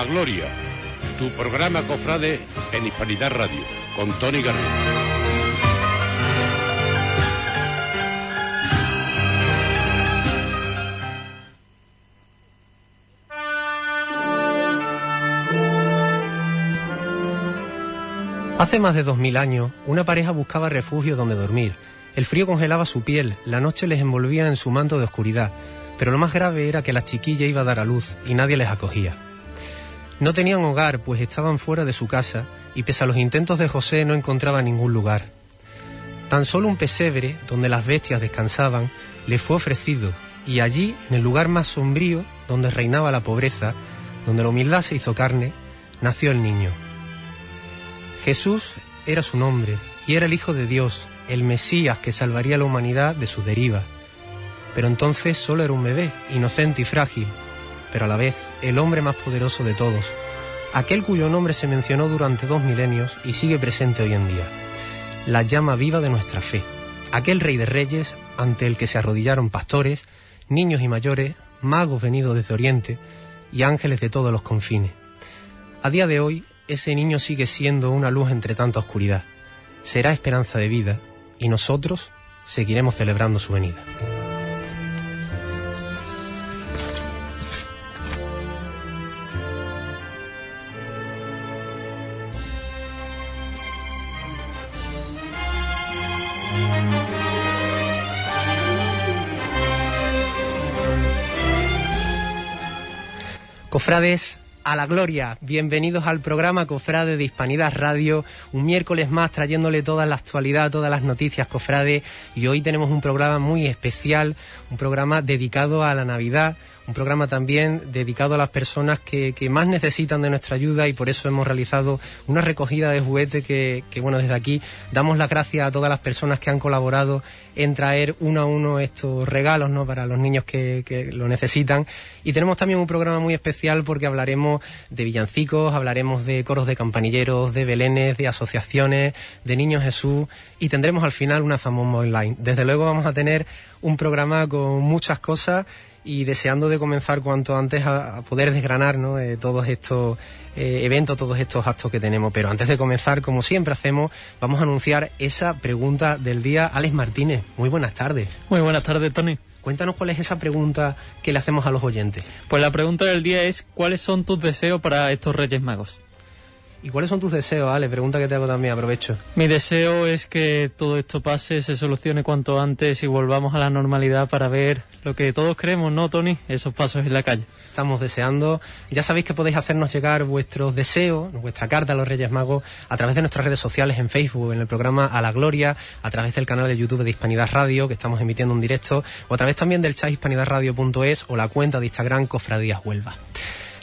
la Gloria, tu programa cofrade en Hispanidad Radio, con Tony Garrido. Hace más de dos mil años, una pareja buscaba refugio donde dormir. El frío congelaba su piel, la noche les envolvía en su manto de oscuridad, pero lo más grave era que la chiquilla iba a dar a luz y nadie les acogía. No tenían hogar, pues estaban fuera de su casa, y pese a los intentos de José no encontraba ningún lugar. Tan solo un pesebre, donde las bestias descansaban, le fue ofrecido, y allí, en el lugar más sombrío, donde reinaba la pobreza, donde la humildad se hizo carne, nació el niño. Jesús era su nombre y era el Hijo de Dios, el Mesías que salvaría a la humanidad de su deriva. Pero entonces solo era un bebé, inocente y frágil, pero a la vez el hombre más poderoso de todos, aquel cuyo nombre se mencionó durante dos milenios y sigue presente hoy en día, la llama viva de nuestra fe, aquel rey de reyes ante el que se arrodillaron pastores, niños y mayores, magos venidos desde Oriente y ángeles de todos los confines. A día de hoy, ese niño sigue siendo una luz entre tanta oscuridad. Será esperanza de vida y nosotros seguiremos celebrando su venida. Cofrades, a la gloria. Bienvenidos al programa Cofrade de Hispanidad Radio. Un miércoles más trayéndole toda la actualidad, todas las noticias, Cofrade. Y hoy tenemos un programa muy especial, un programa dedicado a la Navidad, un programa también dedicado a las personas que, más necesitan de nuestra ayuda y por eso hemos realizado una recogida de juguete que, bueno, desde aquí damos las gracias a todas las personas que han colaborado en traer uno a uno estos regalos ¿no? para los niños que, que lo necesitan. Y tenemos también un programa muy especial porque hablaremos de villancicos, hablaremos de coros de campanilleros, de belenes, de asociaciones, de Niños Jesús y tendremos al final una famosa online. Desde luego vamos a tener un programa con muchas cosas y deseando de comenzar cuanto antes a, poder desgranar ¿no? Eh, todos estos eh, eventos, todos estos actos que tenemos. Pero antes de comenzar, como siempre hacemos, vamos a anunciar esa pregunta del día. Alex Martínez, muy buenas tardes. Muy buenas tardes, Tony. Cuéntanos cuál es esa pregunta que le hacemos a los oyentes. Pues la pregunta del día es, ¿cuáles son tus deseos para estos Reyes Magos? ¿Y cuáles son tus deseos, Ale? Pregunta que te hago también, aprovecho. Mi deseo es que todo esto pase, se solucione cuanto antes y volvamos a la normalidad para ver lo que todos creemos, ¿no, Tony? Esos pasos en la calle. Estamos deseando. Ya sabéis que podéis hacernos llegar vuestros deseos, vuestra carta a los Reyes Magos, a través de nuestras redes sociales en Facebook, en el programa A la Gloria, a través del canal de YouTube de Hispanidad Radio, que estamos emitiendo en directo, o a través también del chat hispanidadradio.es o la cuenta de Instagram Cofradías Huelva.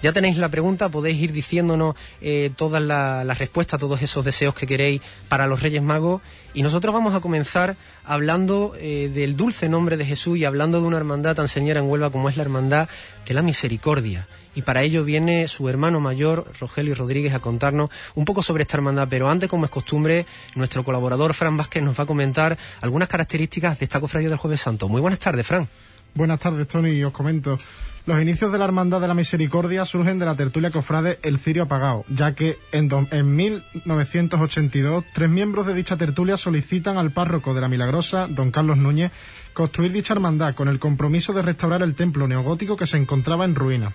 Ya tenéis la pregunta, podéis ir diciéndonos eh, todas las respuestas, todos esos deseos que queréis para los Reyes Magos. Y nosotros vamos a comenzar hablando eh, del dulce nombre de Jesús y hablando de una hermandad tan señora en Huelva como es la hermandad de la misericordia. Y para ello viene su hermano mayor, Rogelio Rodríguez, a contarnos un poco sobre esta hermandad. Pero antes, como es costumbre, nuestro colaborador Fran Vázquez nos va a comentar algunas características de esta cofradía del Jueves Santo. Muy buenas tardes, Fran. Buenas tardes, Tony. Os comento. Los inicios de la Hermandad de la Misericordia surgen de la tertulia cofrade El Cirio Apagado, ya que en, en 1982 tres miembros de dicha tertulia solicitan al párroco de la Milagrosa, don Carlos Núñez, construir dicha hermandad con el compromiso de restaurar el templo neogótico que se encontraba en ruina.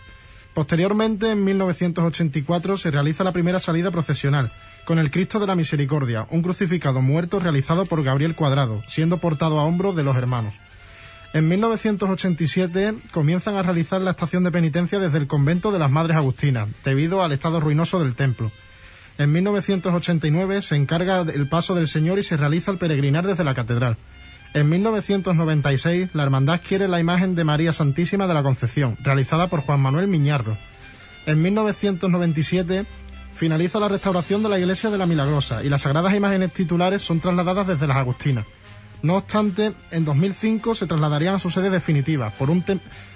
Posteriormente, en 1984, se realiza la primera salida procesional, con el Cristo de la Misericordia, un crucificado muerto realizado por Gabriel Cuadrado, siendo portado a hombros de los hermanos. En 1987 comienzan a realizar la estación de penitencia desde el convento de las Madres Agustinas, debido al estado ruinoso del templo. En 1989 se encarga el paso del Señor y se realiza el peregrinar desde la catedral. En 1996 la hermandad quiere la imagen de María Santísima de la Concepción, realizada por Juan Manuel Miñarro. En 1997 finaliza la restauración de la iglesia de la Milagrosa y las sagradas imágenes titulares son trasladadas desde las Agustinas. No obstante, en 2005 se trasladarían a su sede definitiva por un,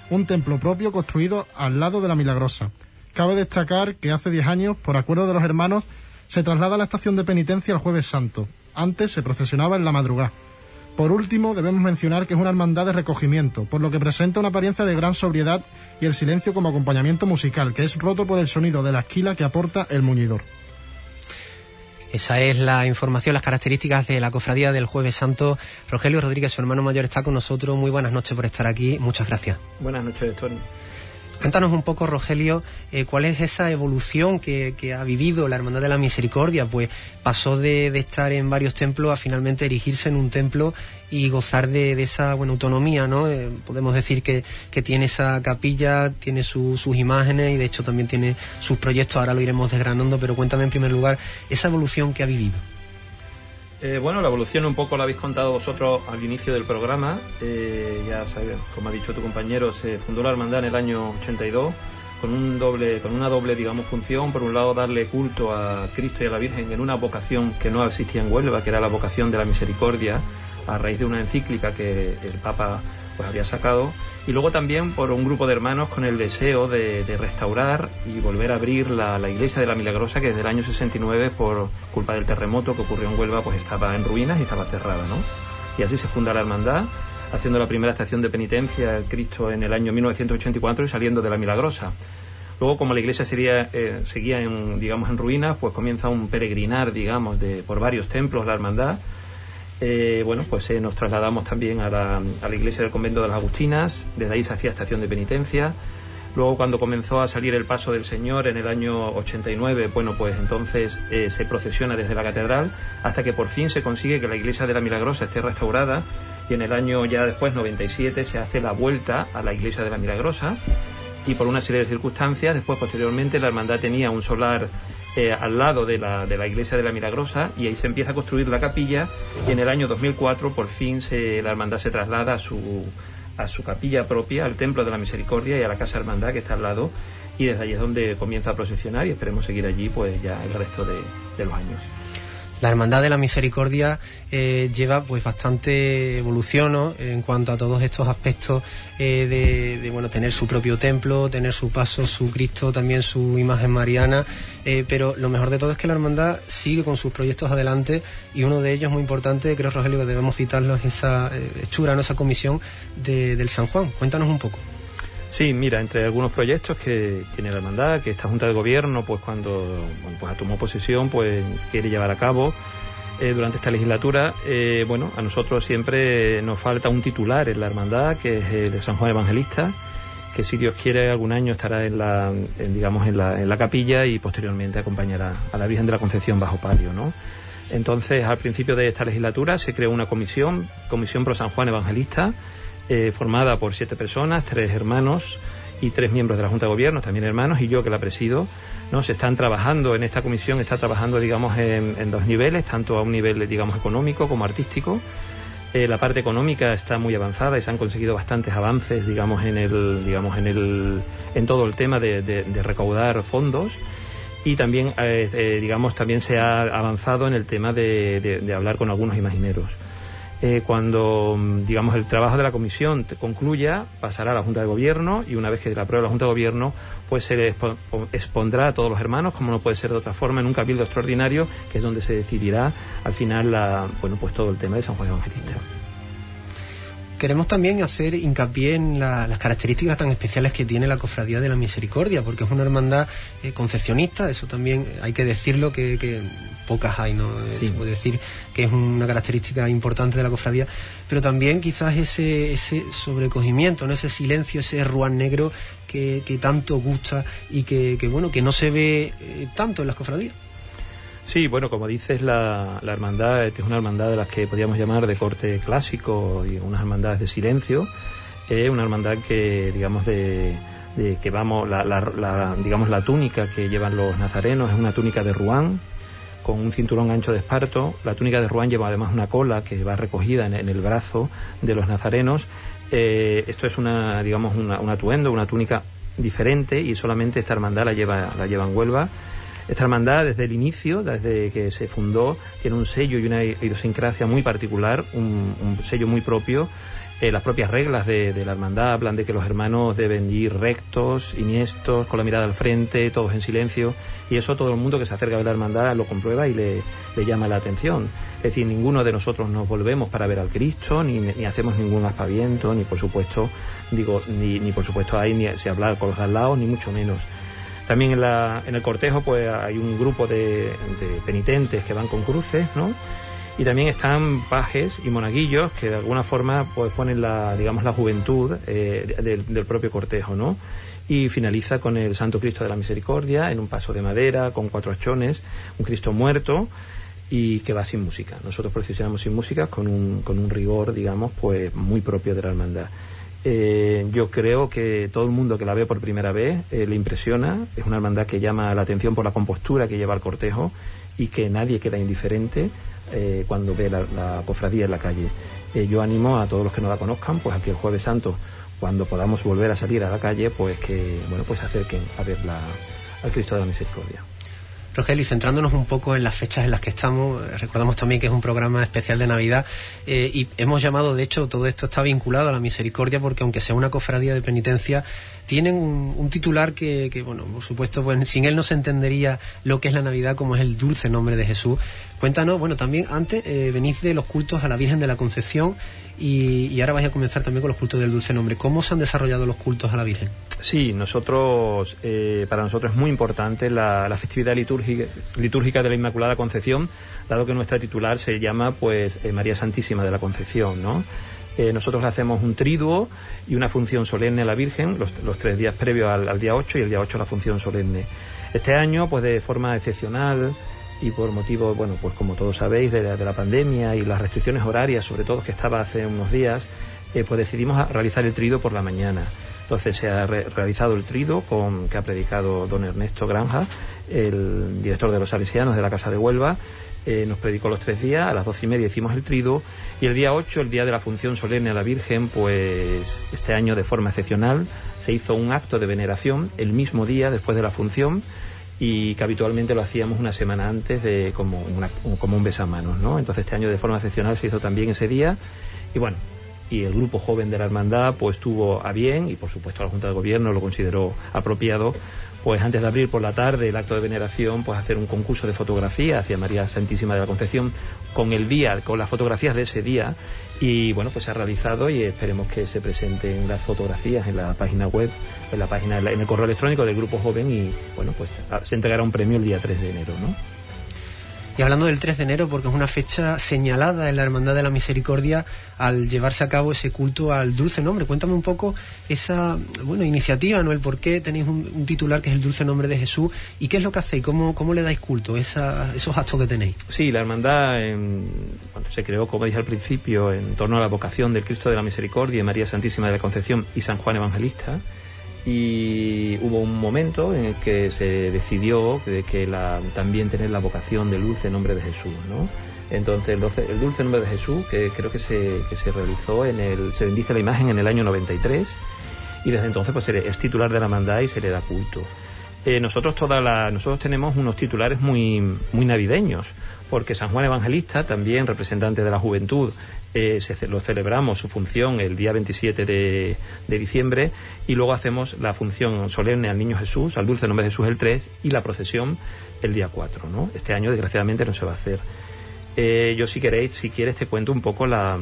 un templo propio construido al lado de la Milagrosa. Cabe destacar que hace 10 años, por acuerdo de los hermanos, se traslada la estación de penitencia el jueves santo. Antes se procesionaba en la madrugada. Por último, debemos mencionar que es una hermandad de recogimiento, por lo que presenta una apariencia de gran sobriedad y el silencio como acompañamiento musical, que es roto por el sonido de la esquila que aporta el muñidor. Esa es la información, las características de la cofradía del Jueves Santo. Rogelio Rodríguez, su hermano mayor, está con nosotros. Muy buenas noches por estar aquí. Muchas gracias. Buenas noches, Tony. Cuéntanos un poco, Rogelio, eh, cuál es esa evolución que, ha vivido la Hermandad de la Misericordia. Pues pasó de, estar en varios templos a finalmente erigirse en un templo y gozar de, esa buena autonomía, ¿no? Eh, podemos decir que, tiene esa capilla, tiene sus imágenes y de hecho también tiene sus proyectos. Ahora lo iremos desgranando, pero cuéntame en primer lugar esa evolución que ha vivido. Eh, bueno, la evolución un poco la habéis contado vosotros al inicio del programa. Eh, ya sabéis, como ha dicho tu compañero, se fundó la hermandad en el año 82 con un doble, con una doble, digamos, función. Por un lado, darle culto a Cristo y a la Virgen en una vocación que no existía en Huelva, que era la vocación de la misericordia, a raíz de una encíclica que el Papa pues había sacado y luego también por un grupo de hermanos con el deseo de, restaurar y volver a abrir la, iglesia de la Milagrosa que desde el año 69 por culpa del terremoto que ocurrió en Huelva pues estaba en ruinas y estaba cerrada, ¿no? Y así se funda la hermandad haciendo la primera estación de penitencia Cristo en el año 1984 y saliendo de la Milagrosa. Luego, como la iglesia sería, eh, seguía en, digamos, en ruinas, pues comienza un peregrinar, digamos, de, por varios templos la hermandad, eh, bueno, pues eh, nos trasladamos también a la, iglesia del convento de las Agustinas, desde ahí se hacía estación de penitencia. Luego cuando comenzó a salir el paso del Señor en el año 89, bueno, pues entonces eh, se procesiona desde la catedral hasta que por fin se consigue que la iglesia de la Milagrosa esté restaurada y en el año ya después, 97, se hace la vuelta a la iglesia de la Milagrosa y por una serie de circunstancias, después posteriormente la hermandad tenía un solar eh, al lado de la, de la iglesia de la Milagrosa y ahí se empieza a construir la capilla y en el año 2004 por fin se, la hermandad se traslada a su, a su capilla propia, al Templo de la Misericordia y a la Casa Hermandad que está al lado y desde allí es donde comienza a procesionar y esperemos seguir allí pues ya el resto de, de los años la Hermandad de la Misericordia eh, lleva pues bastante evolución en cuanto a todos estos aspectos eh, de, bueno tener su propio templo, tener su paso, su Cristo, también su imagen mariana, eh, pero lo mejor de todo es que la Hermandad sigue con sus proyectos adelante y uno de ellos muy importante, creo Rogelio que debemos citarlo, es esa hechura, ¿no? esa comisión del San Juan. Cuéntanos un poco. Sí, mira, entre algunos proyectos que tiene la hermandad, que esta Junta de Gobierno, pues cuando bueno, pues tomó posesión, pues quiere llevar a cabo eh, durante esta legislatura, eh, bueno, a nosotros siempre nos falta un titular en la hermandad, que es el San Juan Evangelista, que si Dios quiere algún año estará en la, digamos, en la, en la capilla y posteriormente acompañará a la Virgen de la Concepción bajo palio, ¿no? Entonces, al principio de esta legislatura se creó una comisión, Comisión Pro San Juan Evangelista, eh, formada por siete personas, tres hermanos y tres miembros de la Junta de Gobierno, también hermanos, y yo que la presido. ¿no? Se están trabajando en esta comisión, está trabajando, digamos, en, dos niveles, tanto a un nivel, digamos, económico como artístico. Eh, la parte económica está muy avanzada y se han conseguido bastantes avances, digamos, en el, digamos, en el, en todo el tema de, recaudar fondos y también, eh, digamos, también se ha avanzado en el tema de hablar con algunos imagineros. Eh, cuando, mm, digamos, el trabajo de la comisión concluya, pasará a la Junta de Gobierno y una vez que la apruebe la Junta de Gobierno, pues se le expondrá a todos los hermanos, como no puede ser de otra forma, en un cabildo extraordinario, que es donde se decidirá al final la, bueno, pues todo el tema de San Juan Evangelista. Queremos también hacer hincapié en las características tan especiales que tiene la Cofradía de la Misericordia, porque es una hermandad eh, concepcionista, eso también hay que decirlo, que, pocas hay, ¿no? Eh, se puede decir que es una característica importante de la cofradía, pero también quizás ese, ese sobrecogimiento, ¿no? ese silencio, ese ruan negro que, tanto gusta y que, bueno, que no se ve eh, tanto en las cofradías. Sí, bueno, como dices, la, la hermandad es una hermandad de las que podríamos llamar de corte clásico y unas hermandades de silencio. Es una hermandad que, digamos, de, que vamos, la, digamos, la túnica que llevan los nazarenos es una túnica de ruán con un cinturón ancho de esparto. La túnica de ruán lleva además una cola que va recogida en, el brazo de los nazarenos. Eh, esto es una, digamos, una, un atuendo, una túnica diferente y solamente esta hermandad la lleva, la lleva en Huelva esta hermandad desde el inicio, desde que se fundó, tiene un sello y una idiosincrasia muy particular, un, sello muy propio. Eh, las propias reglas de, la hermandad hablan de que los hermanos deben ir rectos, iniestos, con la mirada al frente, todos en silencio, y eso todo el mundo que se acerca a la hermandad lo comprueba y le, llama la atención. Es decir, ninguno de nosotros nos volvemos para ver al Cristo, ni, hacemos ningún aspaviento, ni por supuesto, digo, ni, por supuesto hay ni se habla con los al lado, ni mucho menos. También en, la, en el cortejo pues hay un grupo de, de penitentes que van con cruces, ¿no? Y también están pajes y monaguillos que de alguna forma pues ponen la digamos la juventud eh, del, propio cortejo no y finaliza con el Santo Cristo de la Misericordia en un paso de madera con cuatro achones un Cristo muerto y que va sin música. Nosotros procesionamos sin música con un, con un rigor digamos pues muy propio de la hermandad. Eh, yo creo que todo el mundo que la ve por primera vez eh, le impresiona. Es una hermandad que llama la atención por la compostura que lleva el cortejo y que nadie queda indiferente eh, cuando ve la, cofradía en la calle. Eh, yo animo a todos los que no la conozcan, pues a que el jueves santo, cuando podamos volver a salir a la calle, pues que bueno pues acerquen a ver al Cristo de la Misericordia. Rogelio, centrándonos un poco en las fechas en las que estamos, eh, recordamos también que es un programa especial de Navidad y hemos llamado, de hecho, todo esto está vinculado a la misericordia porque aunque sea una cofradía de penitencia, tienen un, titular que, bueno, por supuesto, pues sin él no se entendería lo que es la Navidad como es el dulce nombre de Jesús. Cuéntanos, bueno, también antes eh, venís de los cultos a la Virgen de la Concepción y, ahora vais a comenzar también con los cultos del dulce nombre. ¿Cómo se han desarrollado los cultos a la Virgen? Sí, nosotros, eh, para nosotros es muy importante la, festividad litúrgica, de la Inmaculada Concepción, dado que nuestra titular se llama pues eh, María Santísima de la Concepción, ¿no? Nosotros hacemos un triduo y una función solemne a la Virgen, los, tres días previos al, día 8 y el día 8 la función solemne. Este año, pues de forma excepcional y por motivo, bueno, pues como todos sabéis, de la, pandemia y las restricciones horarias, sobre todo que estaba hace unos días, eh, pues decidimos realizar el trido por la mañana. Entonces se ha realizado el trido con, que ha predicado don Ernesto Granja, el director de los salesianos de la Casa de Huelva, eh, nos predicó los tres días, a las doce y media hicimos el trido y el día 8, el día de la función solemne a la Virgen, pues este año de forma excepcional se hizo un acto de veneración el mismo día después de la función y que habitualmente lo hacíamos una semana antes de como, como un besamanos, ¿no? Entonces este año de forma excepcional se hizo también ese día y bueno, y el grupo joven de la hermandad pues tuvo a bien y por supuesto la Junta de Gobierno lo consideró apropiado pues antes de abrir por la tarde el acto de veneración, pues hacer un concurso de fotografía hacia María Santísima de la Concepción con el día, con las fotografías de ese día. Y bueno, pues se ha realizado y esperemos que se presenten las fotografías en la página web, en la página, en el correo electrónico del Grupo Joven y bueno, pues se entregará un premio el día 3 de enero, ¿no? Y hablando del 3 de enero, porque es una fecha señalada en la Hermandad de la Misericordia al llevarse a cabo ese culto al dulce nombre. Cuéntame un poco esa bueno, iniciativa, ¿no? El por qué tenéis un, titular que es el dulce nombre de Jesús y qué es lo que hacéis, cómo, cómo le dais culto, esa, esos actos que tenéis. Sí, la Hermandad se creó, como dije al principio, en torno a la vocación del Cristo de la Misericordia, María Santísima de la Concepción y San Juan Evangelista y hubo un momento en el que se decidió de que la, también tener la vocación del dulce nombre de Jesús, ¿no? Entonces el, dulce nombre de Jesús, que creo que se, que realizó en el, se bendice la imagen en el año 93 y desde entonces pues es titular de la mandada y se le da culto. Eh, nosotros toda la, nosotros tenemos unos titulares muy, muy navideños, porque San Juan Evangelista, también representante de la juventud, eh, lo celebramos su función el día 27 de, diciembre y luego hacemos la función solemne al Niño Jesús, al Dulce Nombre de Jesús el 3 y la procesión el día 4. ¿no? Este año desgraciadamente no se va a hacer. Eh, yo si queréis, si quieres te cuento un poco la,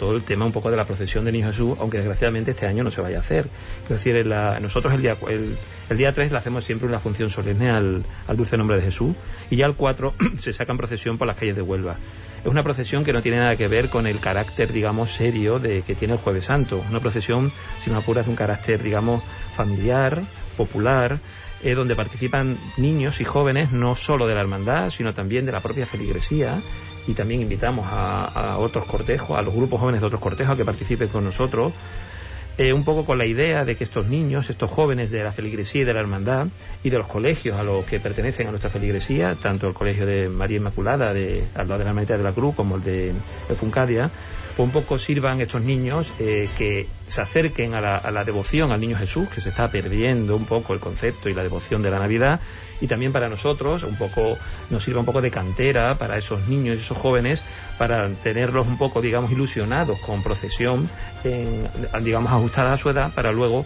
todo el tema un poco de la procesión del Niño Jesús, aunque desgraciadamente este año no se vaya a hacer. Es decir, nosotros el día, el, día 3 le hacemos siempre una función solemne al, al Dulce Nombre de Jesús y ya el 4 se saca en procesión por las calles de Huelva. Es una procesión que no tiene nada que ver con el carácter, digamos, serio de que tiene el Jueves Santo. Una procesión, si no apuras, de un carácter, digamos, familiar, popular, eh, donde participan niños y jóvenes no solo de la hermandad, sino también de la propia feligresía. Y también invitamos a, a otros cortejos, a los grupos jóvenes de otros cortejos a que participen con nosotros eh, un poco con la idea de que estos niños, estos jóvenes de la feligresía y de la hermandad y de los colegios a los que pertenecen a nuestra feligresía, tanto el colegio de María Inmaculada de, al lado de la Hermandad de la Cruz como el de Funcadia, pues un poco sirvan estos niños eh, que se acerquen a la, a la devoción al niño Jesús, que se está perdiendo un poco el concepto y la devoción de la Navidad, y también para nosotros un poco nos sirva un poco de cantera para esos niños y esos jóvenes para tenerlos un poco digamos ilusionados con procesión en, digamos ajustada a su edad para luego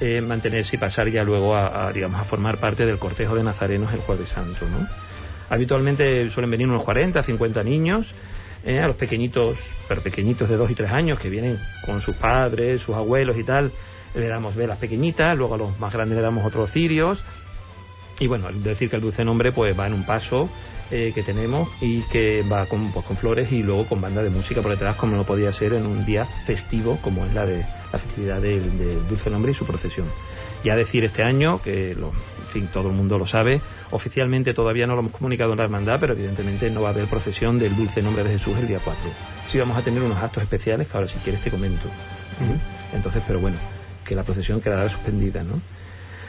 eh, mantenerse y pasar ya luego a, a, digamos a formar parte del cortejo de nazarenos el jueves santo ¿no? habitualmente suelen venir unos 40 50 niños eh, a los pequeñitos pero pequeñitos de 2 y 3 años que vienen con sus padres sus abuelos y tal le damos velas pequeñitas luego a los más grandes le damos otros cirios y bueno, decir que el dulce nombre pues va en un paso eh, que tenemos y que va con, pues, con flores y luego con banda de música por detrás como no podía ser en un día festivo como es la de la festividad del, dulce nombre y su procesión. Ya decir este año, que lo, en fin, todo el mundo lo sabe, oficialmente todavía no lo hemos comunicado en la hermandad, pero evidentemente no va a haber procesión del dulce nombre de Jesús el día 4. Sí vamos a tener unos actos especiales que ahora si quieres te comento. Entonces, pero bueno, que la procesión quedará suspendida, ¿no?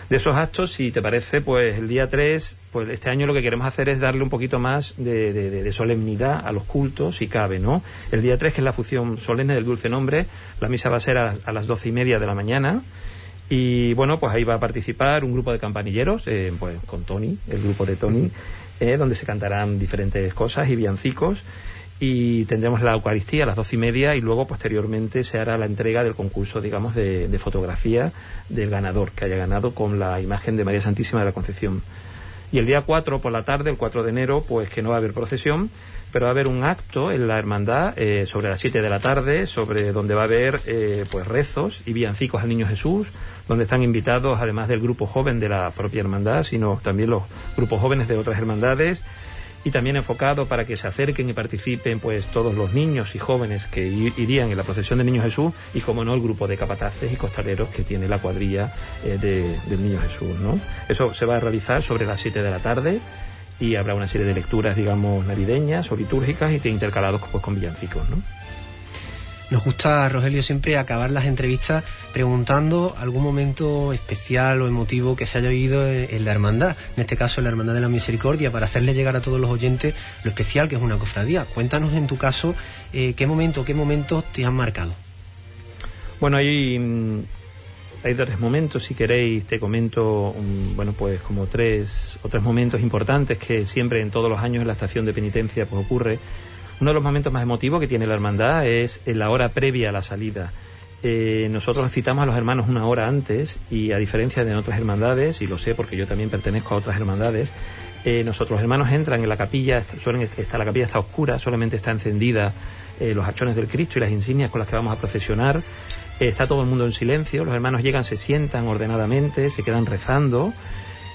de esos actos, si te parece, pues el día 3, pues este año lo que queremos hacer es darle un poquito más de, de, de solemnidad a los cultos, si cabe, ¿no? El día 3, que es la función solemne del Dulce Nombre, la misa va a ser a, a las doce y media de la mañana. Y bueno, pues ahí va a participar un grupo de campanilleros, eh, pues con Tony, el grupo de Tony, eh, donde se cantarán diferentes cosas y villancicos y tendremos la Eucaristía a las doce y media y luego posteriormente se hará la entrega del concurso, digamos, de, fotografía del ganador, que haya ganado con la imagen de María Santísima de la Concepción. Y el día 4 por la tarde, el 4 de enero, pues que no va a haber procesión, pero va a haber un acto en la hermandad eh, sobre las 7 de la tarde, sobre donde va a haber eh, pues rezos y villancicos al Niño Jesús, donde están invitados, además del grupo joven de la propia hermandad, sino también los grupos jóvenes de otras hermandades, y también enfocado para que se acerquen y participen pues todos los niños y jóvenes que irían en la procesión del Niño Jesús y como no el grupo de capataces y costaleros que tiene la cuadrilla eh, de, del Niño Jesús ¿no? eso se va a realizar sobre las 7 de la tarde y habrá una serie de lecturas digamos navideñas o litúrgicas y intercalados pues, con villancicos ¿no? Nos gusta, Rogelio, siempre acabar las entrevistas preguntando algún momento especial o emotivo que se haya vivido en la hermandad, en este caso en la Hermandad de la Misericordia, para hacerle llegar a todos los oyentes lo especial que es una cofradía. Cuéntanos en tu caso eh, qué momento, qué momentos te han marcado. Bueno, hay, hay tres momentos, si queréis, te comento, um, bueno, pues como tres o tres momentos importantes que siempre en todos los años en la estación de penitencia pues ocurre. Uno de los momentos más emotivos que tiene la hermandad es en la hora previa a la salida. Eh, nosotros citamos a los hermanos una hora antes y a diferencia de otras hermandades, y lo sé porque yo también pertenezco a otras hermandades, eh, nosotros los hermanos entran en la capilla, suelen estar, la capilla está oscura, solamente está encendida eh, los hachones del Cristo y las insignias con las que vamos a procesionar. Eh, está todo el mundo en silencio, los hermanos llegan, se sientan ordenadamente, se quedan rezando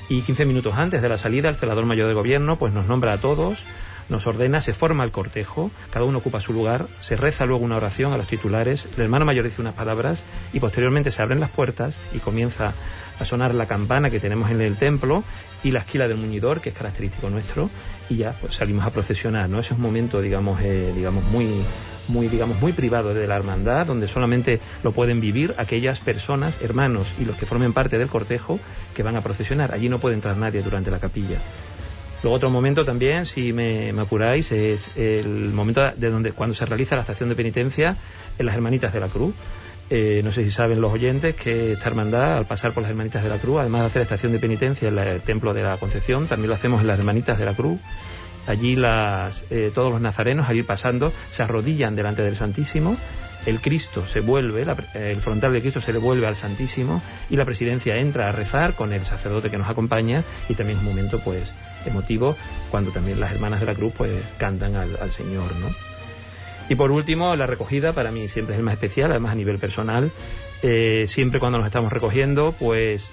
y 15 minutos antes de la salida el celador mayor de gobierno pues nos nombra a todos nos ordena, se forma el cortejo, cada uno ocupa su lugar, se reza luego una oración a los titulares, el hermano mayor dice unas palabras y posteriormente se abren las puertas y comienza a sonar la campana que tenemos en el templo y la esquila del muñidor, que es característico nuestro, y ya pues, salimos a procesionar, ¿no? Ese es un momento, digamos, eh, digamos muy muy digamos muy privado de la hermandad donde solamente lo pueden vivir aquellas personas hermanos y los que formen parte del cortejo que van a procesionar allí no puede entrar nadie durante la capilla Luego otro momento también, si me, me, apuráis, es el momento de donde cuando se realiza la estación de penitencia en las Hermanitas de la Cruz. Eh, no sé si saben los oyentes que esta hermandad, al pasar por las Hermanitas de la Cruz, además de hacer estación de penitencia en el Templo de la Concepción, también lo hacemos en las Hermanitas de la Cruz. Allí las, eh, todos los nazarenos, al ir pasando, se arrodillan delante del Santísimo el Cristo se vuelve, la, el frontal de Cristo se le vuelve al Santísimo y la presidencia entra a rezar con el sacerdote que nos acompaña y también es un momento pues emotivo cuando también las hermanas de la cruz pues cantan al, Señor, ¿no? Y por último, la recogida para mí siempre es el más especial, además a nivel personal. Eh, siempre cuando nos estamos recogiendo, pues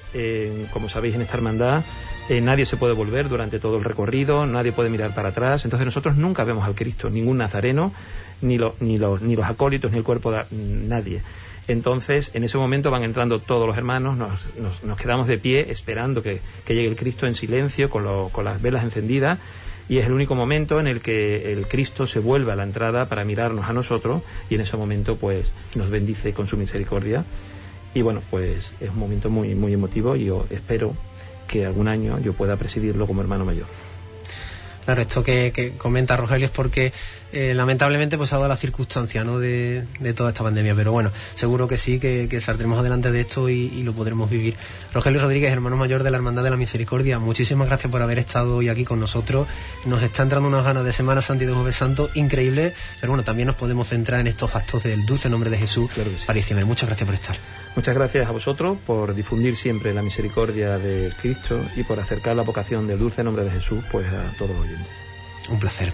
como sabéis en esta hermandad, eh, nadie se puede volver durante todo el recorrido, nadie puede mirar para atrás. Entonces nosotros nunca vemos al Cristo, ningún nazareno, ni, lo, ni, los, ni los acólitos, ni el cuerpo de nadie. Entonces, en ese momento van entrando todos los hermanos, nos, quedamos de pie esperando que, que, llegue el Cristo en silencio, con, lo, con las velas encendidas, y es el único momento en el que el Cristo se vuelve a la entrada para mirarnos a nosotros, y en ese momento, pues, nos bendice con su misericordia. Y bueno, pues es un momento muy, muy emotivo y yo espero que algún año yo pueda presidirlo como hermano mayor. Claro, esto que, comenta Rogelio es porque eh, lamentablemente pues ha dado la circunstancia ¿no? de, toda esta pandemia, pero bueno, seguro que sí, que, saldremos adelante de esto y, lo podremos vivir. Rogelio Rodríguez, hermano mayor de la Hermandad de la Misericordia, muchísimas gracias por haber estado hoy aquí con nosotros. Nos está entrando unas ganas de Semana Santa y de Jueves Santo increíble, pero bueno, también nos podemos centrar en estos actos del dulce nombre de Jesús para diciembre. Muchas gracias por estar. Muchas gracias a vosotros por difundir siempre la misericordia de Cristo y por acercar la vocación del dulce nombre de Jesús pues a todos los oyentes. Un placer.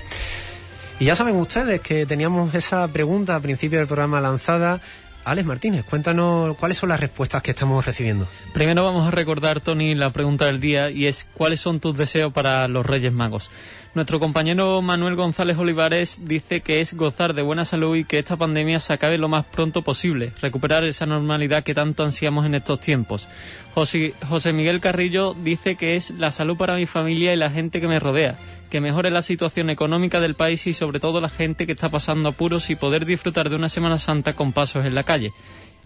Y ya saben ustedes que teníamos esa pregunta al principio del programa lanzada. Alex Martínez, cuéntanos cuáles son las respuestas que estamos recibiendo. Primero vamos a recordar, Tony, la pregunta del día y es ¿cuáles son tus deseos para los Reyes Magos? Nuestro compañero Manuel González Olivares dice que es gozar de buena salud y que esta pandemia se acabe lo más pronto posible, recuperar esa normalidad que tanto ansiamos en estos tiempos. José, Miguel Carrillo dice que es la salud para mi familia y la gente que me rodea, que mejore la situación económica del país y sobre todo la gente que está pasando apuros y poder disfrutar de una Semana Santa con pasos en la calle.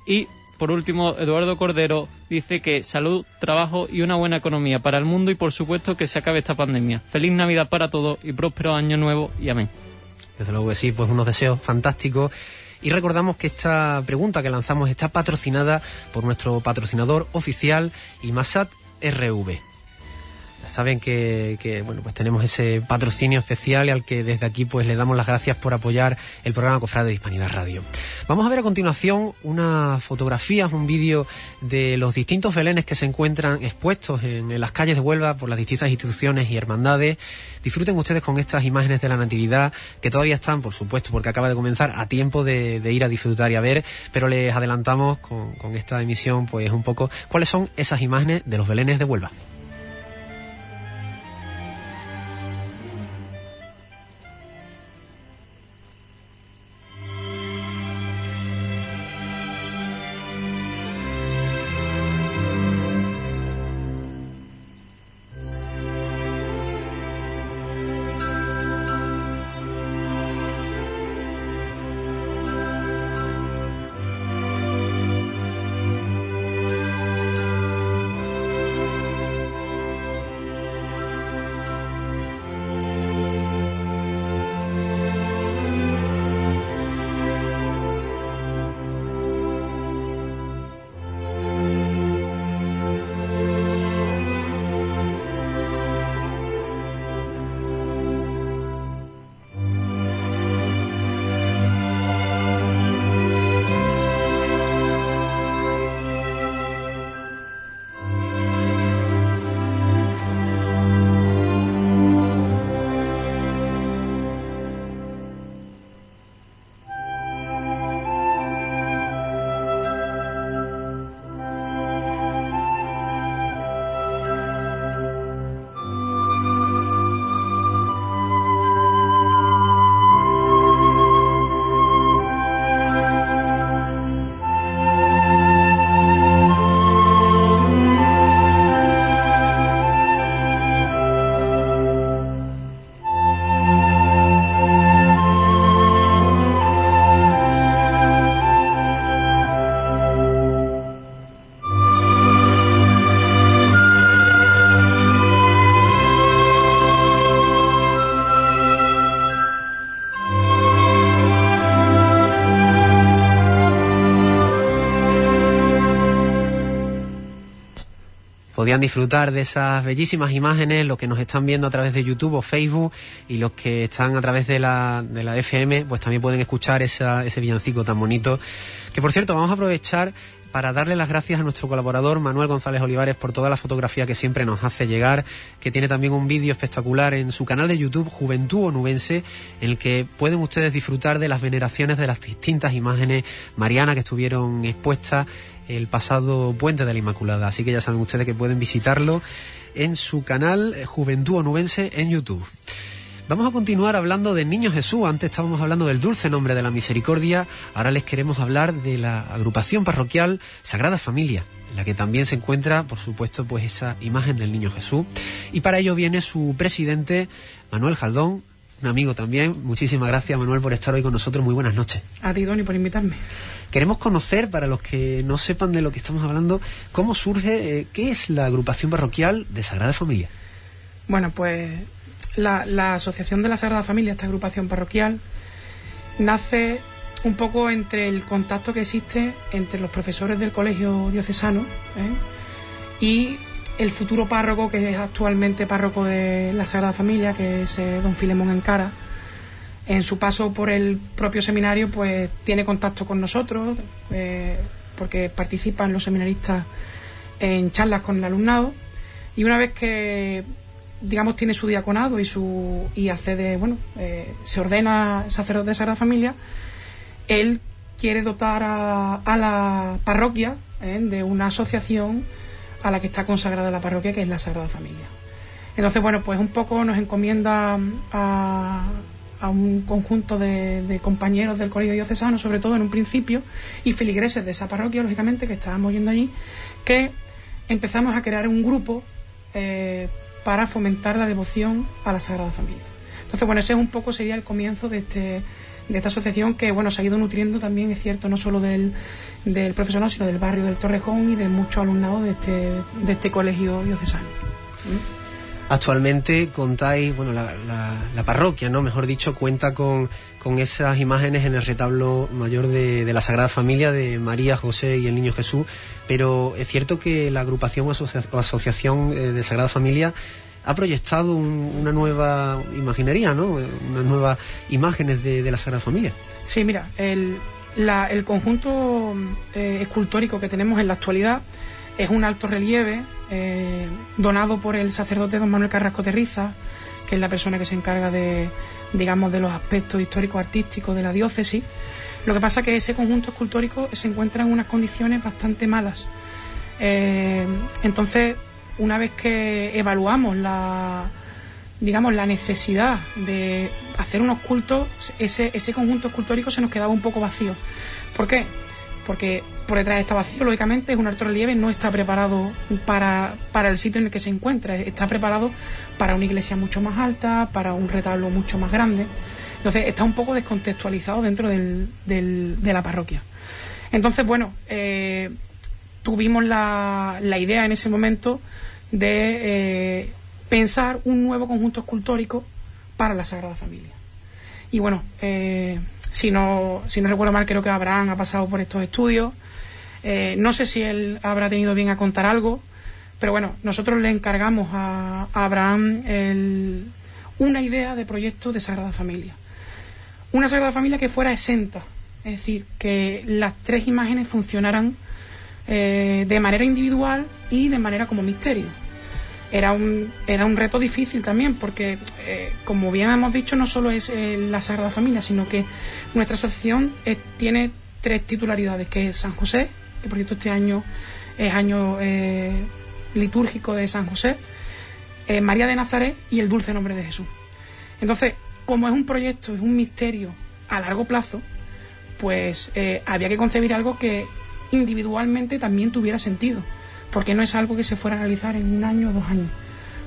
Y por último, Eduardo Cordero dice que salud, trabajo y una buena economía para el mundo y por supuesto que se acabe esta pandemia. Feliz Navidad para todos y próspero año nuevo y amén. Desde luego que sí, pues unos deseos fantásticos. Y recordamos que esta pregunta que lanzamos está patrocinada por nuestro patrocinador oficial, IMASAT RV saben que, bueno pues tenemos ese patrocinio especial y al que desde aquí pues le damos las gracias por apoyar el programa Cofrade de Hispanidad Radio. Vamos a ver a continuación unas fotografías, un vídeo de los distintos belenes que se encuentran expuestos en, las calles de Huelva por las distintas instituciones y hermandades. Disfruten ustedes con estas imágenes de la Natividad que todavía están, por supuesto, porque acaba de comenzar a tiempo de, ir a disfrutar y a ver, pero les adelantamos con, con esta emisión pues un poco cuáles son esas imágenes de los belenes de Huelva. Disfrutar de esas bellísimas imágenes, los que nos están viendo a través de YouTube o Facebook y los que están a través de la, de la FM, pues también pueden escuchar ese villancico tan bonito. Que por cierto, vamos a aprovechar para darle las gracias a nuestro colaborador Manuel González Olivares por toda la fotografía que siempre nos hace llegar, que tiene también un vídeo espectacular en su canal de YouTube Juventud Onubense, en el que pueden ustedes disfrutar de las veneraciones de las distintas imágenes marianas que estuvieron expuestas el pasado Puente de la Inmaculada. Así que ya saben ustedes que pueden visitarlo en su canal eh, Juventud Onubense en YouTube. Vamos a continuar hablando del Niño Jesús. Antes estábamos hablando del dulce nombre de la misericordia. Ahora les queremos hablar de la agrupación parroquial Sagrada Familia, en la que también se encuentra, por supuesto, pues esa imagen del Niño Jesús. Y para ello viene su presidente, Manuel Jaldón, un amigo también. Muchísimas gracias, Manuel, por estar hoy con nosotros. Muy buenas noches. A ti, Doni, por invitarme. Queremos conocer, para los que no sepan de lo que estamos hablando, cómo surge, eh, qué es la agrupación parroquial de Sagrada Familia. Bueno, pues la, Asociación de la Sagrada Familia, esta agrupación parroquial, nace un poco entre el contacto que existe entre los profesores del colegio diocesano ¿eh? y el futuro párroco que es actualmente párroco de la Sagrada Familia, que es eh, don Filemón Encara. En su paso por el propio seminario, pues tiene contacto con nosotros, eh, porque participan los seminaristas en charlas con el alumnado. Y una vez que, digamos, tiene su diaconado y su y accede, bueno, eh, se ordena sacerdote de Sagrada Familia, él quiere dotar a, a la parroquia de una asociación a la que está consagrada la parroquia, que es la Sagrada Familia. Entonces, bueno, pues un poco nos encomienda a, un conjunto de, compañeros del Colegio Diocesano, sobre todo en un principio, y filigreses de esa parroquia, lógicamente, que estábamos yendo allí, que empezamos a crear un grupo eh, para fomentar la devoción a la Sagrada Familia. Entonces, bueno, ese es un poco sería el comienzo de este de esta asociación que bueno se ha ido nutriendo también es cierto no solo del, del profesional, sino del barrio del Torrejón y de muchos alumnados de este, de este colegio diocesano. Actualmente contáis, bueno, la, la, parroquia, ¿no? Mejor dicho, cuenta con, con esas imágenes en el retablo mayor de, la Sagrada Familia de María, José y el Niño Jesús, pero es cierto que la agrupación o, asociación eh, de Sagrada Familia ha proyectado una nueva imaginería, ¿no? Unas nuevas imágenes de, la Sagrada Familia. Sí, mira, el, el conjunto eh, escultórico que tenemos en la actualidad es un alto relieve eh, donado por el sacerdote don Manuel Carrasco Terriza, que es la persona que se encarga de, digamos, de los aspectos históricos artísticos de la diócesis. Lo que pasa es que ese conjunto escultórico se encuentra en unas condiciones bastante malas. Eh, entonces, una vez que evaluamos la, digamos, la necesidad de hacer unos cultos, ese, ese conjunto escultórico se nos quedaba un poco vacío. ¿Por qué? Porque por detrás está vacío, lógicamente, es un alto relieve, no está preparado para, para el sitio en el que se encuentra, está preparado para una iglesia mucho más alta, para un retablo mucho más grande. Entonces está un poco descontextualizado dentro de la parroquia. Entonces, bueno, eh, tuvimos la, la, idea en ese momento de eh, pensar un nuevo conjunto escultórico para la Sagrada Familia. Y bueno, eh, si, no, si no recuerdo mal, creo que Abraham ha pasado por estos estudios. Eh, no sé si él habrá tenido bien a contar algo, pero bueno, nosotros le encargamos a, Abraham una idea de proyecto de Sagrada Familia. Una Sagrada Familia que fuera exenta, es decir, que las tres imágenes funcionaran eh, de manera individual y de manera como misterio era un, era un reto difícil también, porque, eh, como bien hemos dicho, no solo es eh, la Sagrada Familia, sino que nuestra asociación eh, tiene tres titularidades, que es San José, que por cierto este año es año litúrgico de San José, María de Nazaret y el dulce nombre de Jesús. Entonces, como es un proyecto, es un misterio a largo plazo, pues había que concebir algo que individualmente también tuviera sentido porque no es algo que se fuera a realizar en un año o dos años,